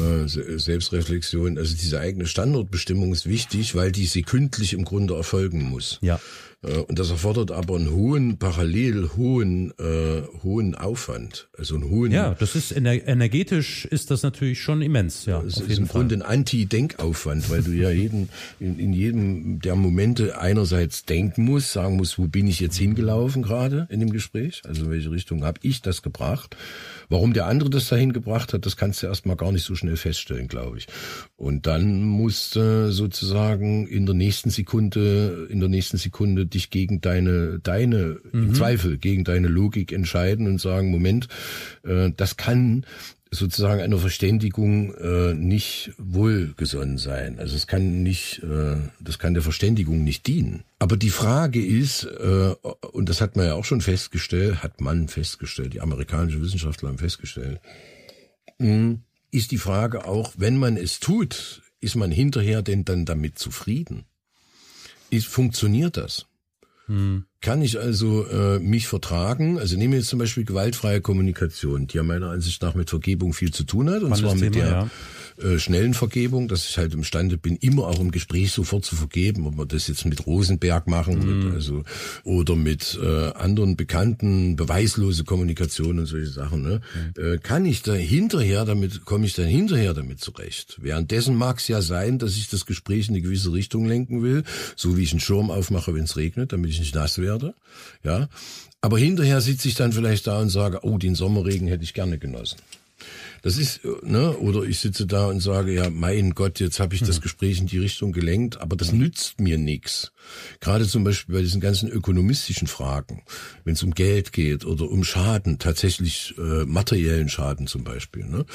äh, Selbstreflexion, also diese eigene Standortbestimmung ist wichtig, weil die sekündlich im Grunde erfolgen muss. Ja. Äh, und das erfordert aber einen hohen, parallel hohen, äh, hohen Aufwand. Also einen hohen. Ja, das ist energetisch ist das natürlich schon immens, ja. Das ist im Fall. Grunde ein Anti-Denkaufwand, weil du ja jeden, in, in jedem der Momente einerseits denken musst, sagen musst, wo bin ich jetzt hingelaufen gerade in dem Gespräch? Also in welche Richtung habe ich das gebracht? Warum der andere das dahin gebracht hat, das kannst du erstmal gar nicht so schnell feststellen, glaube ich. Und dann musst du sozusagen in der nächsten Sekunde, in der nächsten Sekunde dich gegen deine, deine, mhm. im Zweifel, gegen deine Logik entscheiden und sagen, Moment, äh, das kann sozusagen einer Verständigung äh, nicht wohlgesonnen sein. Also es kann nicht, äh, das kann der Verständigung nicht dienen. Aber die Frage ist, äh, und das hat man ja auch schon festgestellt, hat man festgestellt, die amerikanischen Wissenschaftler haben festgestellt, hm, ist die Frage auch, wenn man es tut, ist man hinterher denn dann damit zufrieden? Ist, funktioniert das? Hm. Kann ich also äh, mich vertragen? Also nehmen wir jetzt zum Beispiel gewaltfreie Kommunikation, die ja meiner Ansicht nach mit Vergebung viel zu tun hat, und zwar mit Thema, der ja äh, schnellen Vergebung, dass ich halt imstande bin, immer auch im Gespräch sofort zu vergeben, ob wir das jetzt mit Rosenberg machen, mit, also oder mit äh, anderen bekannten beweislose Kommunikation und solche Sachen, ne? Mm. Äh, kann ich da hinterher damit, komme ich dann hinterher damit zurecht. Währenddessen mag es ja sein, dass ich das Gespräch in eine gewisse Richtung lenken will, so wie ich einen Schirm aufmache, wenn es regnet, damit ich nicht nass werde, ja. Aber hinterher sitze ich dann vielleicht da und sage, oh, den Sommerregen hätte ich gerne genossen. Das ist, ne, oder ich sitze da und sage, ja, mein Gott, jetzt habe ich das mhm. Gespräch in die Richtung gelenkt, aber das nützt mir nichts. Gerade zum Beispiel bei diesen ganzen ökonomistischen Fragen, wenn es um Geld geht oder um Schaden, tatsächlich äh, materiellen Schaden zum Beispiel, ne,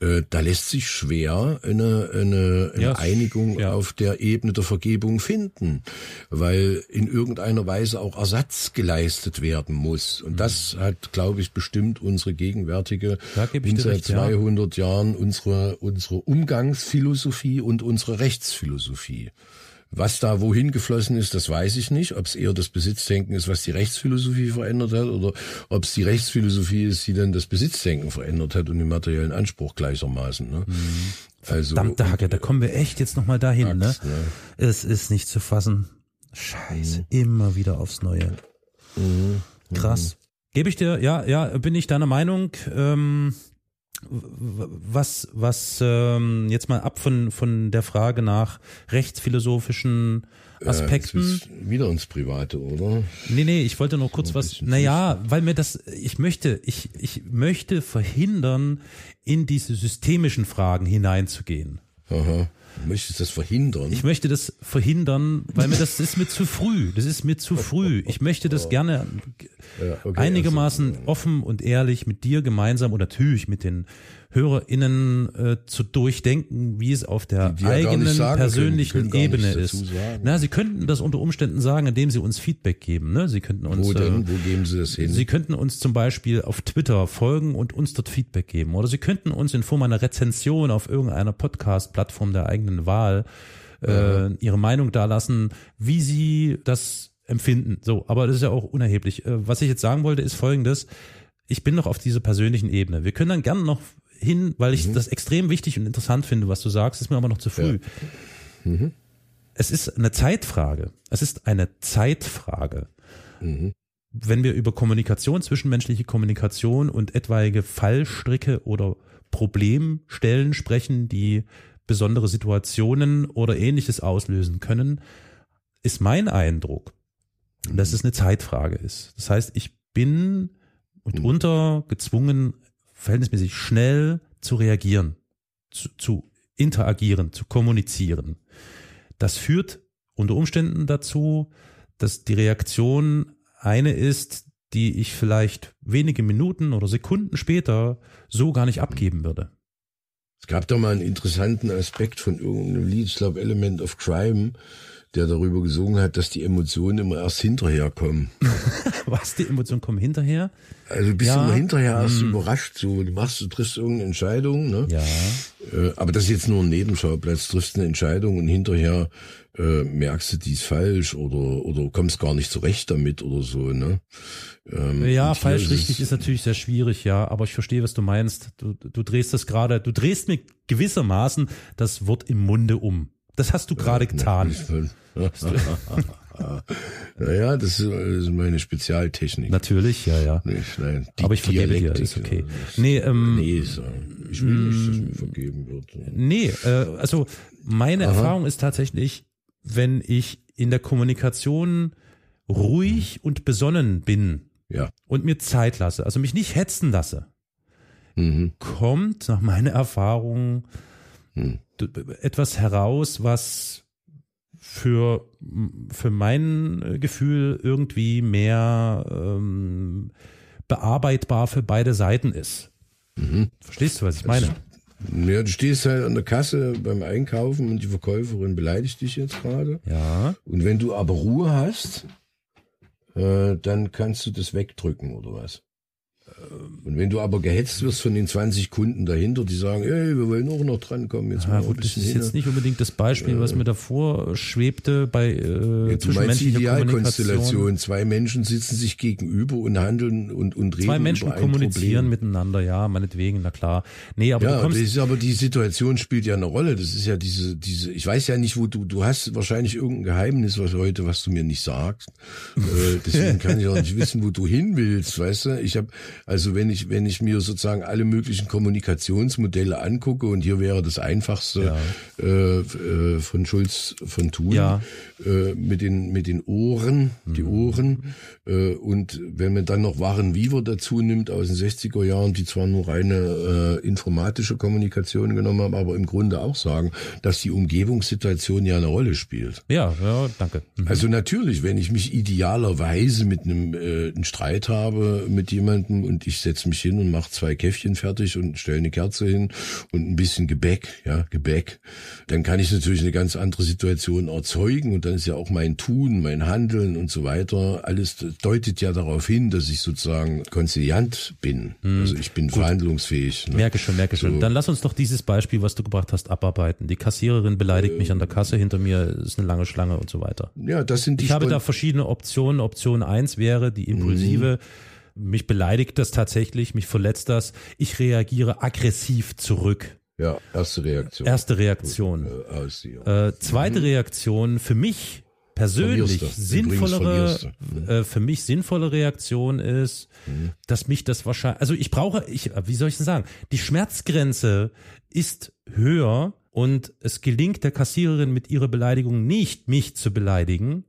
äh, da lässt sich schwer eine, eine, eine ja, Einigung ja. auf der Ebene der Vergebung finden, weil in irgendeiner Weise auch Ersatz geleistet werden muss. Und mhm. das hat, glaube ich, bestimmt unsere gegenwärtige, da gebe ich. 300 Jahren unsere, unsere Umgangsphilosophie und unsere Rechtsphilosophie. Was da wohin geflossen ist, das weiß ich nicht. Ob es eher das Besitzdenken ist, was die Rechtsphilosophie verändert hat, oder ob es die Rechtsphilosophie ist, die dann das Besitzdenken verändert hat und den materiellen Anspruch gleichermaßen. Ne? Mhm. Also, Verdammte Hacke, da äh, kommen wir echt jetzt nochmal dahin. Axt, ne? ne? Es ist nicht zu fassen. Scheiße, mhm. immer wieder aufs Neue. Mhm. mhm. Krass. Gebe ich dir, ja, ja, bin ich deiner Meinung. Ähm, was, was ähm, jetzt mal ab von, von der Frage nach rechtsphilosophischen äh, Aspekten. Äh, wieder ins Private, oder? Nee, nee, ich wollte noch kurz was. Naja, weil mir das, ich möchte, ich, ich möchte verhindern, in diese systemischen Fragen hineinzugehen. Aha. Du möchtest das verhindern? Ich möchte das verhindern, weil mir das ist mir zu früh. Das ist mir zu früh. Ich möchte das gerne ja, okay, einigermaßen also, offen und ehrlich mit dir gemeinsam oder natürlich mit den HörerInnen äh, zu durchdenken, wie es auf der eigenen persönlichen können, Ebene ist. Na, sie könnten das unter Umständen sagen, indem sie uns Feedback geben. Ne? Sie könnten uns, Wo denn? Äh, Wo geben sie das hin? Sie könnten uns zum Beispiel auf Twitter folgen und uns dort Feedback geben. Oder sie könnten uns in Form einer Rezension auf irgendeiner Podcast-Plattform der eigenen Wahl äh, ihre Meinung dalassen, wie sie das empfinden. So, aber das ist ja auch unerheblich. Äh, was ich jetzt sagen wollte, ist folgendes. Ich bin noch auf dieser persönlichen Ebene. Wir können dann gerne noch hin, weil ich mhm. das extrem wichtig und interessant finde, was du sagst, ist mir aber noch zu früh. Ja. Mhm. Es ist eine Zeitfrage. Es ist eine Zeitfrage. Mhm. Wenn wir über Kommunikation, zwischenmenschliche Kommunikation und etwaige Fallstricke oder Problemstellen sprechen, die besondere Situationen oder ähnliches auslösen können, ist mein Eindruck, dass es eine Zeitfrage ist. Das heißt, ich bin mitunter mhm. gezwungen, verhältnismäßig schnell zu reagieren, zu, zu interagieren, zu kommunizieren. Das führt unter Umständen dazu, dass die Reaktion eine ist, die ich vielleicht wenige Minuten oder Sekunden später so gar nicht abgeben würde. Es gab da mal einen interessanten Aspekt von irgendeinem Lied, ich glaube Element of Crime, der darüber gesungen hat, dass die Emotionen immer erst hinterher kommen. *laughs* Was, die Emotionen kommen hinterher? Also du bist ja. immer hinterher erst hm. überrascht, so du machst, du triffst irgendeine Entscheidung, ne? Ja. Äh, aber das ist jetzt nur ein Nebenschauplatz, triffst eine Entscheidung und hinterher äh, merkst du, die ist falsch oder oder kommst gar nicht zurecht damit oder so, ne? Ähm, ja, falsch, richtig ist natürlich sehr schwierig, ja, aber ich verstehe, was du meinst. Du, du drehst das gerade, du drehst mir gewissermaßen das Wort im Munde um. Das hast du gerade getan. naja, *laughs* das ist meine Spezialtechnik. Natürlich, ja, ja. Nicht, nein, Aber ich vergebe dir, ist okay. Nee, ähm, nee, ich will nicht, dass mir vergeben wird. Nee, äh, also meine Aha. Erfahrung ist tatsächlich, wenn ich in der Kommunikation ruhig und besonnen bin ja. und mir Zeit lasse, also mich nicht hetzen lasse, mhm. kommt nach meiner Erfahrung etwas heraus, was für, für mein Gefühl irgendwie mehr ähm, bearbeitbar für beide Seiten ist. Mhm. Verstehst du, was ich meine? Ja, du stehst halt an der Kasse beim Einkaufen und die Verkäuferin beleidigt dich jetzt gerade. Ja. Und wenn du aber Ruhe hast, äh, dann kannst du das wegdrücken oder was? Und wenn du aber gehetzt wirst von den 20 Kunden dahinter, die sagen, ey, wir wollen auch noch drankommen, jetzt ja, mal gut, Das ist hin. jetzt nicht unbedingt das Beispiel, was mir davor schwebte bei äh, ja, du meinst die Idealkonstellation. Zwei Menschen sitzen sich gegenüber und handeln und, und reden Zwei Menschen über ein kommunizieren Problem. miteinander, ja, meinetwegen, na klar. Nee, aber ja, das ist aber die Situation spielt ja eine Rolle. Das ist ja diese, diese, ich weiß ja nicht, wo du, du hast wahrscheinlich irgendein Geheimnis, was heute, was du mir nicht sagst. äh, deswegen kann ich auch nicht wissen, wo du hin willst, weißt du? Ich habe also wenn ich, wenn ich mir sozusagen alle möglichen Kommunikationsmodelle angucke und hier wäre das einfachste ja. äh, äh, von Schulz von Thun ja. äh, mit den mit den Ohren, mhm. die Ohren äh, und wenn man dann noch Waren Weaver dazu nimmt aus den 60er Jahren, die zwar nur reine äh, informatische Kommunikation genommen haben, aber im Grunde auch sagen, dass die Umgebungssituation ja eine Rolle spielt. Ja, ja, danke. Mhm. Also natürlich, wenn ich mich idealerweise mit einem äh, einen Streit habe mit jemandem und ich setze mich hin und mache zwei Käffchen fertig und stelle eine Kerze hin und ein bisschen Gebäck, ja, Gebäck, dann kann ich natürlich eine ganz andere Situation erzeugen und dann ist ja auch mein Tun, mein Handeln und so weiter, alles deutet ja darauf hin, dass ich sozusagen konziliant bin. Hm, also ich bin gut. verhandlungsfähig. Ne? Merke schon, merke so. schon. Dann lass uns doch dieses Beispiel, was du gebracht hast, abarbeiten. Die Kassiererin beleidigt äh, mich an der Kasse, hinter mir ist eine lange Schlange und so weiter. Ja, das sind die Ich habe da verschiedene Optionen. Option eins wäre die impulsive. Mhm mich beleidigt das tatsächlich, mich verletzt das. Ich reagiere aggressiv zurück. Ja, erste Reaktion. Erste Reaktion. Äh, zweite mhm. Reaktion für mich persönlich sinnvollere, äh, für mich sinnvolle Reaktion ist, mhm. dass mich das wahrscheinlich, also ich brauche, ich, wie soll ich denn sagen, die Schmerzgrenze ist höher und es gelingt der Kassiererin mit ihrer Beleidigung nicht, mich zu beleidigen.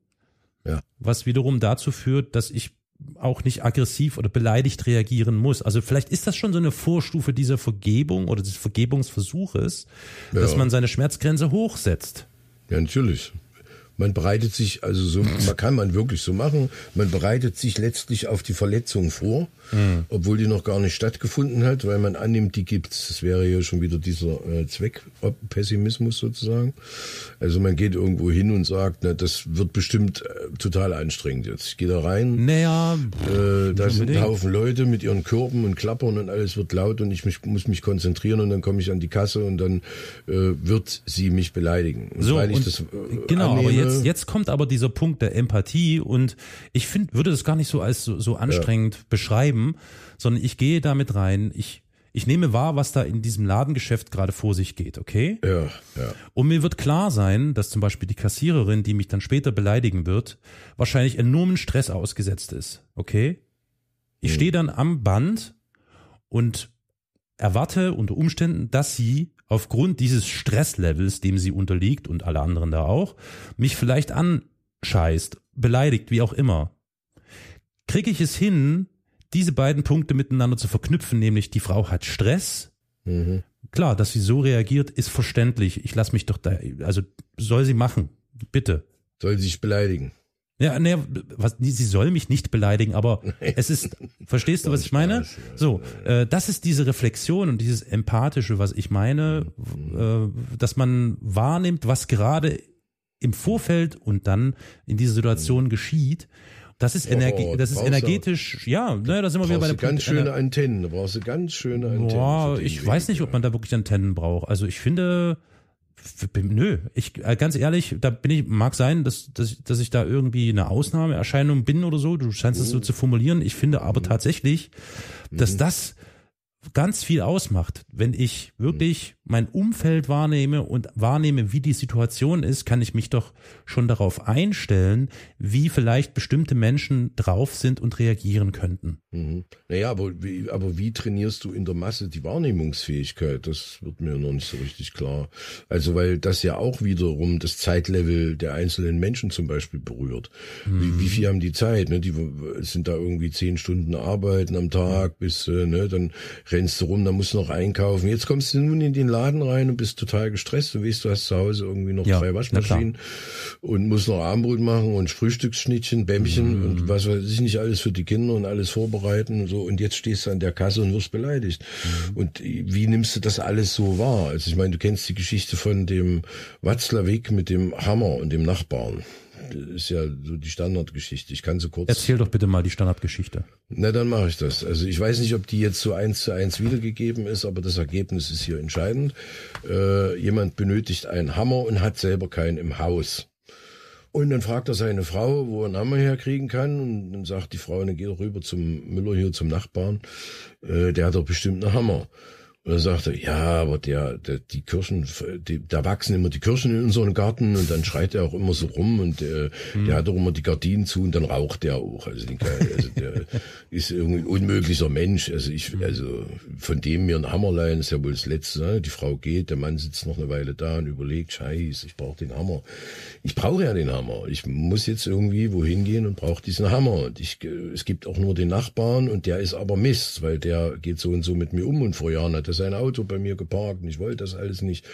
Ja. Was wiederum dazu führt, dass ich auch nicht aggressiv oder beleidigt reagieren muss. Also vielleicht ist das schon so eine Vorstufe dieser Vergebung oder des Vergebungsversuches, ja. dass man seine Schmerzgrenze hochsetzt. Ja, natürlich. Man bereitet sich, also so, *laughs* man kann man wirklich so machen, man bereitet sich letztlich auf die Verletzung vor mhm. obwohl die noch gar nicht stattgefunden hat, weil man annimmt, die gibt's. Das wäre ja schon wieder dieser äh, Zweckpessimismus sozusagen. Also man geht irgendwo hin und sagt, na, das wird bestimmt äh, total anstrengend jetzt. Ich gehe da rein. Naja, äh, da sind ein Haufen Leute mit ihren Körben und Klappern und alles wird laut und ich mich, muss mich konzentrieren und dann komme ich an die Kasse und dann äh, wird sie mich beleidigen. Und so, ich das, äh, genau, annehme, aber jetzt, jetzt kommt aber dieser Punkt der Empathie und ich finde, würde das gar nicht so als so, so anstrengend ja. beschreiben schreiben, sondern ich gehe damit rein, ich ich nehme wahr, was da in diesem Ladengeschäft gerade vor sich geht, okay? Ja, ja. Und mir wird klar sein, dass zum Beispiel die Kassiererin, die mich dann später beleidigen wird, wahrscheinlich enormen Stress ausgesetzt ist, okay? Ich mhm. stehe dann am Band und erwarte unter Umständen, dass sie aufgrund dieses Stresslevels, dem sie unterliegt und alle anderen da auch, mich vielleicht anscheißt, beleidigt, wie auch immer. Kriege ich es hin, diese beiden Punkte miteinander zu verknüpfen, nämlich die Frau hat Stress. Mhm. Klar, dass sie so reagiert, ist verständlich. Ich lasse mich doch da, also soll sie machen, bitte. Soll sie sich beleidigen. Ja, ne, was, sie soll mich nicht beleidigen, aber *laughs* es ist, verstehst du, was ich meine? So, äh, das ist diese Reflexion und dieses Empathische, was ich meine, mhm. äh, dass man wahrnimmt, was gerade im Vorfeld und dann in dieser Situation mhm. geschieht das ist, Energie, oh, das ist energetisch, ja, ne, da sind wir wieder bei der ganz Punkt, schöne Antennen, da brauchst du ganz schöne Antennen. Boah, ich Weg, weiß nicht, ob man da wirklich Antennen braucht. Also ich finde, nö, ich äh, ganz ehrlich, da bin ich, mag sein, dass, dass, dass ich da irgendwie eine Ausnahmeerscheinung bin oder so. Du scheinst es so mhm. zu formulieren. Ich finde aber mhm. tatsächlich, dass mhm. das ganz viel ausmacht, wenn ich wirklich mein Umfeld wahrnehme und wahrnehme, wie die Situation ist, kann ich mich doch schon darauf einstellen, wie vielleicht bestimmte Menschen drauf sind und reagieren könnten. Mhm. Naja, aber wie, aber wie trainierst du in der Masse die Wahrnehmungsfähigkeit? Das wird mir noch nicht so richtig klar. Also, weil das ja auch wiederum das Zeitlevel der einzelnen Menschen zum Beispiel berührt. Mhm. Wie, wie viel haben die Zeit? Ne? Die sind da irgendwie zehn Stunden arbeiten am Tag, bis, äh, ne, dann rennst du rum, dann musst du noch einkaufen. Jetzt kommst du nun in den Laden rein und bist total gestresst. Du weißt, du hast zu Hause irgendwie noch ja, drei Waschmaschinen und musst noch Armbrot machen und Frühstücksschnittchen, Bämmchen mhm. und was weiß ich nicht alles für die Kinder und alles vorbereiten und so. Und jetzt stehst du an der Kasse und wirst beleidigt. Mhm. Und wie nimmst du das alles so wahr? Also ich meine, du kennst die Geschichte von dem Watzlawick mit dem Hammer und dem Nachbarn ist ja so die Standardgeschichte. Ich kann so kurz. Erzähl doch bitte mal die Standardgeschichte. Na, dann mache ich das. Also ich weiß nicht, ob die jetzt so eins zu eins wiedergegeben ist, aber das Ergebnis ist hier entscheidend. Äh, jemand benötigt einen Hammer und hat selber keinen im Haus. Und dann fragt er seine Frau, wo er einen Hammer herkriegen kann. Und dann sagt die Frau, dann geht er rüber zum Müller hier, zum Nachbarn. Äh, der hat doch bestimmt einen Hammer. Und dann sagte er, ja, aber der, der die Kirschen, die, da wachsen immer die Kirschen in unserem Garten und dann schreit er auch immer so rum und der, hm. der hat auch immer die Gardinen zu und dann raucht der auch. Also, den, also der *laughs* ist irgendwie ein unmöglicher Mensch. Also ich, hm. also von dem mir ein Hammer leihen ist ja wohl das Letzte. Ne? Die Frau geht, der Mann sitzt noch eine Weile da und überlegt, scheiße, ich brauche den Hammer. Ich brauche ja den Hammer. Ich muss jetzt irgendwie wohin gehen und brauche diesen Hammer. Und ich, es gibt auch nur den Nachbarn und der ist aber Mist, weil der geht so und so mit mir um und vor Jahren hat er sein Auto bei mir geparkt und ich wollte das alles nicht.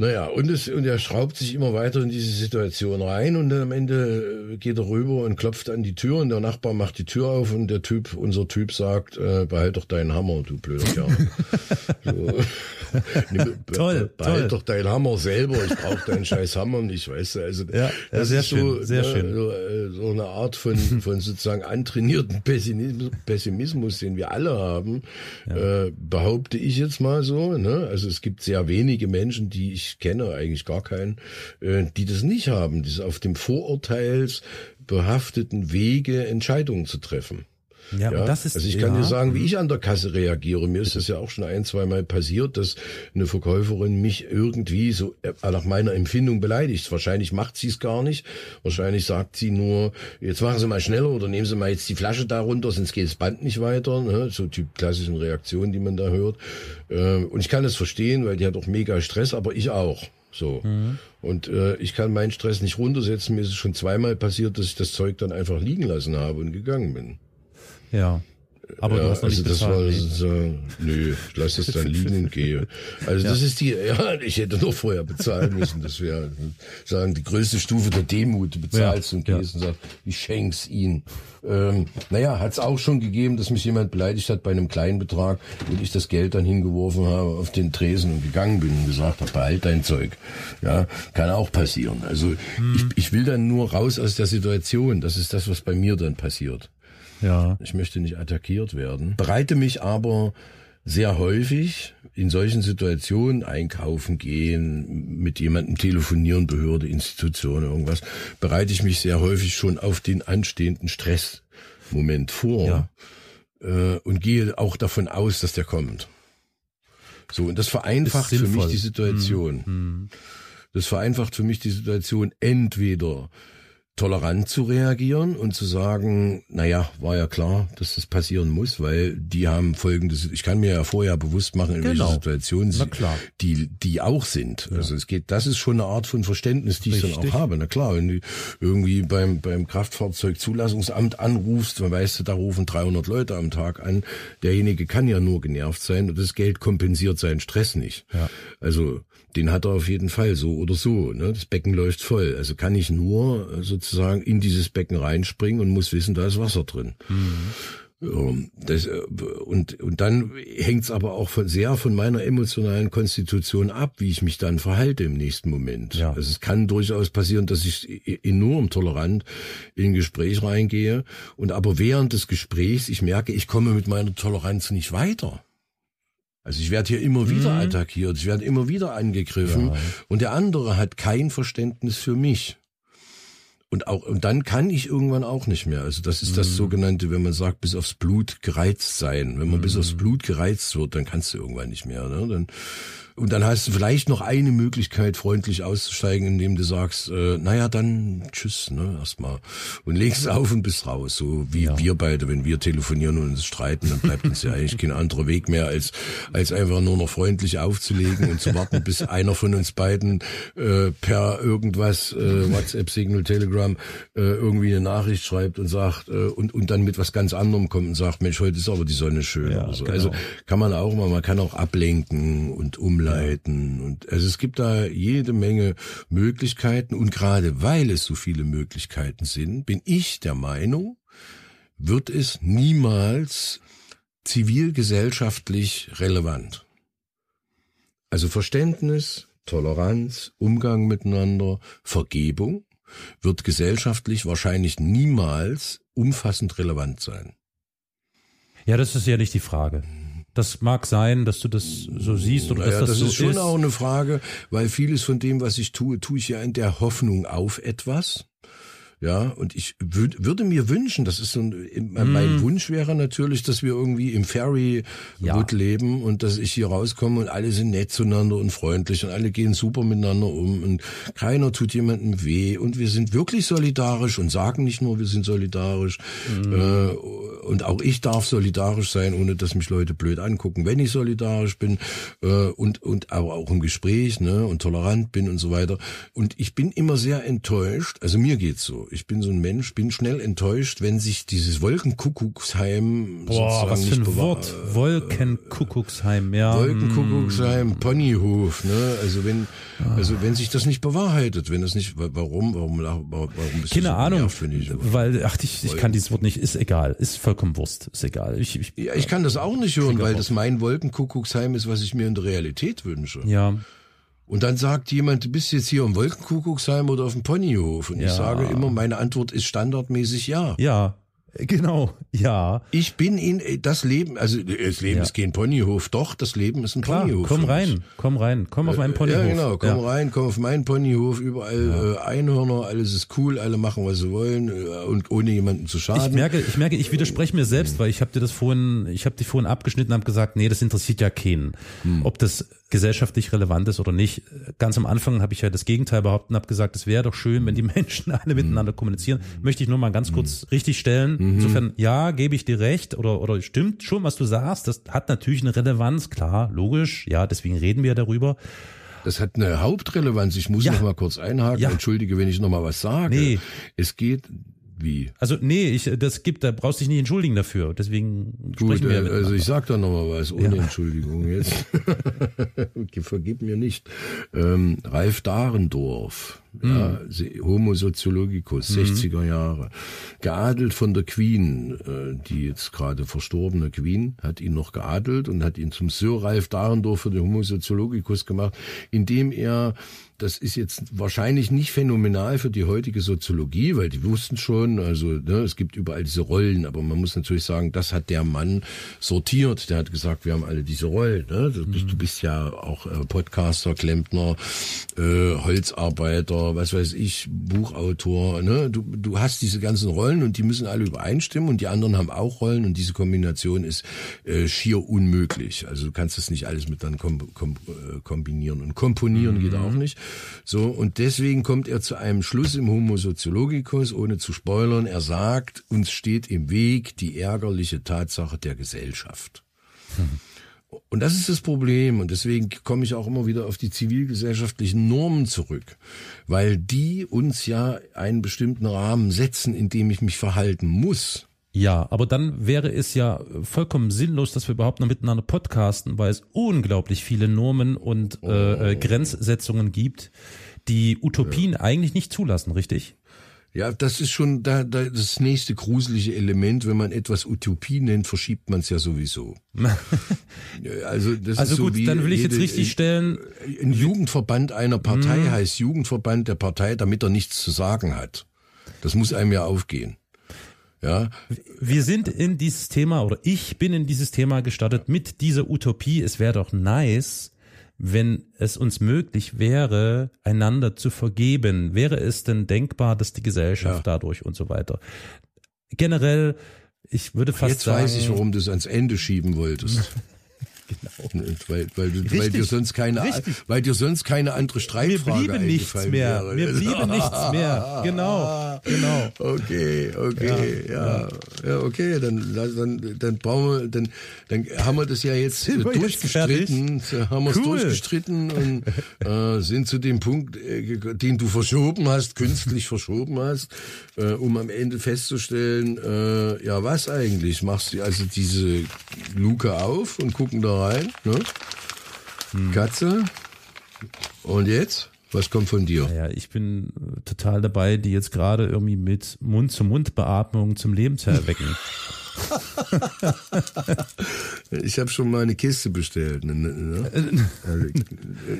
Naja, und, es, und er schraubt sich immer weiter in diese Situation rein und dann am Ende geht er rüber und klopft an die Tür und der Nachbar macht die Tür auf und der Typ, unser Typ sagt, äh, behalt doch deinen Hammer, du blöder Kerl. *laughs* so. Toll, behalt toll. doch deinen Hammer selber, ich brauche deinen scheiß Hammer nicht, weißt du. Also ja, das sehr ist schön, so, sehr ne, schön. So, äh, so, eine Art von, *laughs* von sozusagen antrainierten Pessimismus, Pessimismus, den wir alle haben, ja. äh, behaupte ich jetzt mal so. Ne? Also es gibt sehr wenige Menschen, die ich kenne eigentlich gar keinen, äh, die das nicht haben, die auf dem vorurteilsbehafteten Wege Entscheidungen zu treffen. Ja, ja, das ist, also ich kann ja. dir sagen, wie ich an der Kasse reagiere. Mir ist das ja auch schon ein, zwei Mal passiert, dass eine Verkäuferin mich irgendwie so äh, nach meiner Empfindung beleidigt. Wahrscheinlich macht sie es gar nicht. Wahrscheinlich sagt sie nur, jetzt machen Sie mal schneller oder nehmen Sie mal jetzt die Flasche da runter, sonst geht das Band nicht weiter. Ne? So Typ klassischen Reaktionen, die man da hört. Ähm, und ich kann das verstehen, weil die hat auch mega Stress, aber ich auch. So. Mhm. Und äh, ich kann meinen Stress nicht runtersetzen. Mir ist es schon zweimal passiert, dass ich das Zeug dann einfach liegen lassen habe und gegangen bin. Ja. Aber ja, du hast noch also nicht das bezahlt, war nee. so, nö, ich lasse es dann liegen und gehe. Also ja. das ist die, ja, ich hätte noch vorher bezahlen müssen. Das wäre sagen die größte Stufe der Demut. Du bezahlst ja. und gehst und sagst, ich schenk's ihn. Ähm, naja, hat es auch schon gegeben, dass mich jemand beleidigt hat bei einem kleinen Betrag und ich das Geld dann hingeworfen habe auf den Tresen und gegangen bin und gesagt habe, behalt dein Zeug. Ja, kann auch passieren. Also hm. ich, ich will dann nur raus aus der Situation. Das ist das, was bei mir dann passiert. Ja. Ich möchte nicht attackiert werden. Bereite mich aber sehr häufig in solchen Situationen einkaufen gehen, mit jemandem telefonieren, Behörde, Institution, irgendwas, bereite ich mich sehr häufig schon auf den anstehenden Stressmoment vor ja. äh, und gehe auch davon aus, dass der kommt. So, und das vereinfacht für mich die Situation. Mhm. Das vereinfacht für mich die Situation entweder tolerant zu reagieren und zu sagen, naja, war ja klar, dass das passieren muss, weil die haben folgendes, ich kann mir ja vorher bewusst machen, in genau. welcher Situation sie, die, die auch sind. Ja. Also es geht, das ist schon eine Art von Verständnis, die Richtig. ich dann auch habe. Na klar, wenn du irgendwie beim, beim Kraftfahrzeugzulassungsamt anrufst, dann weißt du, da rufen 300 Leute am Tag an, derjenige kann ja nur genervt sein und das Geld kompensiert seinen Stress nicht. Ja. Also den hat er auf jeden Fall so oder so. Ne? Das Becken läuft voll. Also kann ich nur äh, sozusagen in dieses Becken reinspringen und muss wissen, da ist Wasser drin. Mhm. Das, äh, und, und dann hängt's aber auch von, sehr von meiner emotionalen Konstitution ab, wie ich mich dann verhalte im nächsten Moment. Ja. Also es kann durchaus passieren, dass ich enorm tolerant in ein Gespräch reingehe und aber während des Gesprächs ich merke, ich komme mit meiner Toleranz nicht weiter. Also ich werde hier immer wieder mhm. attackiert, ich werde immer wieder angegriffen ja. und der andere hat kein Verständnis für mich. Und auch und dann kann ich irgendwann auch nicht mehr. Also das ist mhm. das sogenannte, wenn man sagt, bis aufs Blut gereizt sein. Wenn man mhm. bis aufs Blut gereizt wird, dann kannst du irgendwann nicht mehr. Ne? Dann und dann hast du vielleicht noch eine Möglichkeit, freundlich auszusteigen, indem du sagst, äh, naja, dann tschüss, ne, erstmal. Und legst es *laughs* auf und bist raus. So wie ja. wir beide, wenn wir telefonieren und uns streiten, dann bleibt uns ja eigentlich kein anderer Weg mehr, als, als einfach nur noch freundlich aufzulegen und zu warten, bis *laughs* einer von uns beiden äh, per irgendwas, äh, WhatsApp, Signal, Telegram, äh, irgendwie eine Nachricht schreibt und sagt, äh, und, und dann mit was ganz anderem kommt und sagt, Mensch, heute ist aber die Sonne schön. Ja, so. Also genau. Also kann man auch mal, man kann auch ablenken und umleiten. Ja. Und also es gibt da jede Menge Möglichkeiten. Und gerade weil es so viele Möglichkeiten sind, bin ich der Meinung, wird es niemals zivilgesellschaftlich relevant. Also Verständnis, Toleranz, Umgang miteinander, Vergebung wird gesellschaftlich wahrscheinlich niemals umfassend relevant sein. Ja, das ist nicht die Frage. Das mag sein, dass du das so siehst oder dass das, das so ist schon ist. auch eine Frage, weil vieles von dem, was ich tue, tue ich ja in der Hoffnung auf etwas. Ja, und ich würd, würde mir wünschen, das ist so ein, mein mm. Wunsch wäre natürlich, dass wir irgendwie im Fairy ja. leben und dass ich hier rauskomme und alle sind nett zueinander und freundlich und alle gehen super miteinander um und keiner tut jemandem weh und wir sind wirklich solidarisch und sagen nicht nur, wir sind solidarisch mm. äh, und auch ich darf solidarisch sein, ohne dass mich Leute blöd angucken, wenn ich solidarisch bin äh, und und aber auch im Gespräch ne und tolerant bin und so weiter und ich bin immer sehr enttäuscht, also mir geht's so ich bin so ein Mensch, bin schnell enttäuscht, wenn sich dieses Wolkenkuckucksheim Boah, was für ein Wort. Wolkenkuckucksheim, ja. Wolkenkuckucksheim, hm. Ponyhof, ne? Also wenn, also wenn sich das nicht bewahrheitet, wenn das nicht, warum, warum, warum, warum ist Keine das so Ahnung, nervig, weil, ach, ich, ich kann dieses Wort nicht, ist egal, ist vollkommen Wurst, ist egal. Ich, ich, ja, ich kann das auch nicht hören, weil das mein Wolkenkuckucksheim ist, was ich mir in der Realität wünsche. Ja. Und dann sagt jemand, du bist jetzt hier im Wolkenkuckucksheim oder auf dem Ponyhof. Und ja. ich sage immer, meine Antwort ist standardmäßig ja. Ja, Genau, ja. Ich bin in das Leben, also das Leben ja. ist kein Ponyhof, doch, das Leben ist ein Klar, Ponyhof. Komm rein, komm rein, komm auf meinen Ponyhof. Ja, genau, komm ja. rein, komm auf meinen Ponyhof, überall ja. äh, Einhörner, alles ist cool, alle machen, was sie wollen äh, und ohne jemanden zu schaden. Ich merke, ich merke, ich widerspreche mir selbst, weil ich habe dir das vorhin, ich habe dich vorhin abgeschnitten und habe gesagt, nee, das interessiert ja keinen. Hm. Ob das gesellschaftlich relevant ist oder nicht. Ganz am Anfang habe ich ja das Gegenteil behauptet und habe gesagt, es wäre doch schön, wenn die *laughs* Menschen alle miteinander kommunizieren. Möchte ich nur mal ganz kurz mhm. richtig stellen. Mhm. Insofern, ja, gebe ich dir recht oder, oder stimmt schon, was du sagst. Das hat natürlich eine Relevanz, klar, logisch. Ja, deswegen reden wir darüber. Das hat eine Hauptrelevanz. Ich muss ja. noch mal kurz einhaken. Ja. Entschuldige, wenn ich noch mal was sage. Nee. Es geht wie? Also nee, ich das gibt, da brauchst du dich nicht entschuldigen dafür. Deswegen Gut, sprechen wir äh, also ich sag da noch mal was ohne ja. Entschuldigung jetzt. *laughs* Vergib mir nicht. Ähm, Ralf Dahrendorf, mhm. ja, Homo sociologicus, mhm. 60er Jahre, geadelt von der Queen, äh, die jetzt gerade verstorbene Queen, hat ihn noch geadelt und hat ihn zum Sir Ralf Dahrendorf für den Homo sociologicus gemacht, indem er das ist jetzt wahrscheinlich nicht phänomenal für die heutige Soziologie, weil die wussten schon, also ne, es gibt überall diese Rollen, aber man muss natürlich sagen, das hat der Mann sortiert. Der hat gesagt, wir haben alle diese Rollen. Ne? Du, bist, mhm. du bist ja auch äh, Podcaster, Klempner, äh, Holzarbeiter, was weiß ich, Buchautor. Ne? Du, du hast diese ganzen Rollen und die müssen alle übereinstimmen und die anderen haben auch Rollen und diese Kombination ist äh, schier unmöglich. Also du kannst das nicht alles mit dann kom kom äh, kombinieren und komponieren mhm. geht auch nicht. So, und deswegen kommt er zu einem Schluss im Homo sociologicus, ohne zu spoilern. Er sagt, uns steht im Weg die ärgerliche Tatsache der Gesellschaft. Hm. Und das ist das Problem. Und deswegen komme ich auch immer wieder auf die zivilgesellschaftlichen Normen zurück, weil die uns ja einen bestimmten Rahmen setzen, in dem ich mich verhalten muss. Ja, aber dann wäre es ja vollkommen sinnlos, dass wir überhaupt noch miteinander podcasten, weil es unglaublich viele Normen und oh. äh, Grenzsetzungen gibt, die Utopien ja. eigentlich nicht zulassen, richtig? Ja, das ist schon da, da das nächste gruselige Element. Wenn man etwas Utopie nennt, verschiebt man es ja sowieso. *laughs* also das also ist gut, so wie dann will ich jede, jetzt richtig stellen. Ein Jugendverband einer Partei hm. heißt Jugendverband der Partei, damit er nichts zu sagen hat. Das muss einem ja aufgehen. Ja. Wir sind in dieses Thema oder ich bin in dieses Thema gestartet mit dieser Utopie. Es wäre doch nice, wenn es uns möglich wäre, einander zu vergeben. Wäre es denn denkbar, dass die Gesellschaft ja. dadurch und so weiter. Generell, ich würde fast Jetzt sagen. Jetzt weiß ich, warum du es ans Ende schieben wolltest. *laughs* Genau. Weil, weil, du, weil dir sonst keine, Richtig. weil dir sonst keine andere Streitfrage Mir bliebe nichts mehr. Wäre. Mir bliebe nichts mehr. Genau, genau. Okay, okay, ja, ja, ja okay. Dann, dann, dann brauchen wir, dann, dann haben wir das ja jetzt sind durchgestritten, jetzt haben wir es cool. durchgestritten und äh, sind zu dem Punkt, äh, den du verschoben hast, künstlich verschoben hast, äh, um am Ende festzustellen, äh, ja, was eigentlich? Machst du also diese Luke auf und gucken da rein. Ne? Hm. Katze. Und jetzt? Was kommt von dir? Ja, ich bin äh, total dabei, die jetzt gerade irgendwie mit Mund-zu-Mund-Beatmung zum Leben zu erwecken. *laughs* *laughs* ich habe schon mal eine Kiste bestellt. Ne? ne?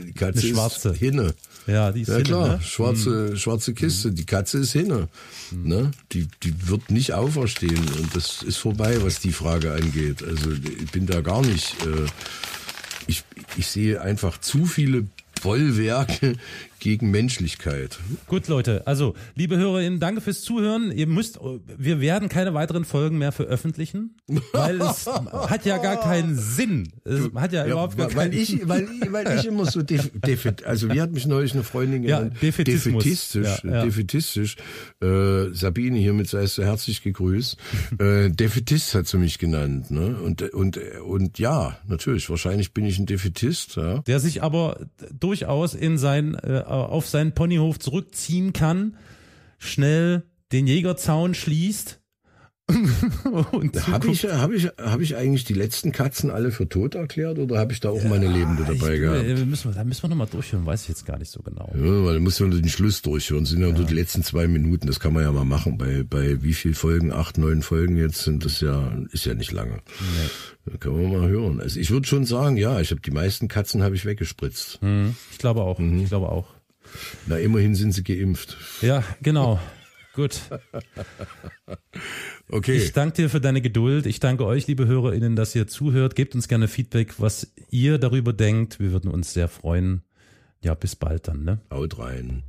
Die Katze eine schwarze. ist Hinne. Ja, die ist ja, Hinne, klar, ne? schwarze, hm. schwarze Kiste. Die Katze ist Hinne. Hm. Ne? Die, die wird nicht auferstehen. Und das ist vorbei, was die Frage angeht. Also ich bin da gar nicht. Äh, ich, ich sehe einfach zu viele Bollwerke gegen Menschlichkeit. Gut, Leute. Also, liebe HörerInnen, danke fürs Zuhören. Ihr müsst, wir werden keine weiteren Folgen mehr veröffentlichen, weil es *laughs* hat ja gar keinen Sinn. Es hat ja, ja überhaupt gar weil keinen ich, weil, weil ich immer so def, defet, also wie hat mich neulich eine Freundin genannt? Ja, Defetismus. Defetistisch, ja, ja. defetistisch. Äh, Sabine hiermit sei es so herzlich gegrüßt. *laughs* äh, Defetist hat sie mich genannt, ne? Und, und, und ja, natürlich, wahrscheinlich bin ich ein Defetist, ja. Der sich aber durchaus in sein, äh, auf seinen Ponyhof zurückziehen kann, schnell den Jägerzaun schließt *laughs* habe ich, hab ich, hab ich eigentlich die letzten Katzen alle für tot erklärt oder habe ich da auch ja, meine Lebende dabei ich, gehabt? Da müssen wir, da müssen wir nochmal durchhören, weiß ich jetzt gar nicht so genau. Ja, weil da muss man den Schluss durchhören. Das sind ja, ja. nur die letzten zwei Minuten, das kann man ja mal machen. Bei, bei wie viel Folgen? Acht, neun Folgen jetzt sind das ja, ist ja nicht lange. Nee. Da kann man mal hören. Also ich würde schon sagen, ja, ich habe die meisten Katzen habe ich weggespritzt. Mhm. Ich glaube auch. Mhm. Ich glaube auch. Na, immerhin sind sie geimpft. Ja, genau. Gut. Okay. Ich danke dir für deine Geduld. Ich danke euch, liebe HörerInnen, dass ihr zuhört. Gebt uns gerne Feedback, was ihr darüber denkt. Wir würden uns sehr freuen. Ja, bis bald dann, ne? Haut rein.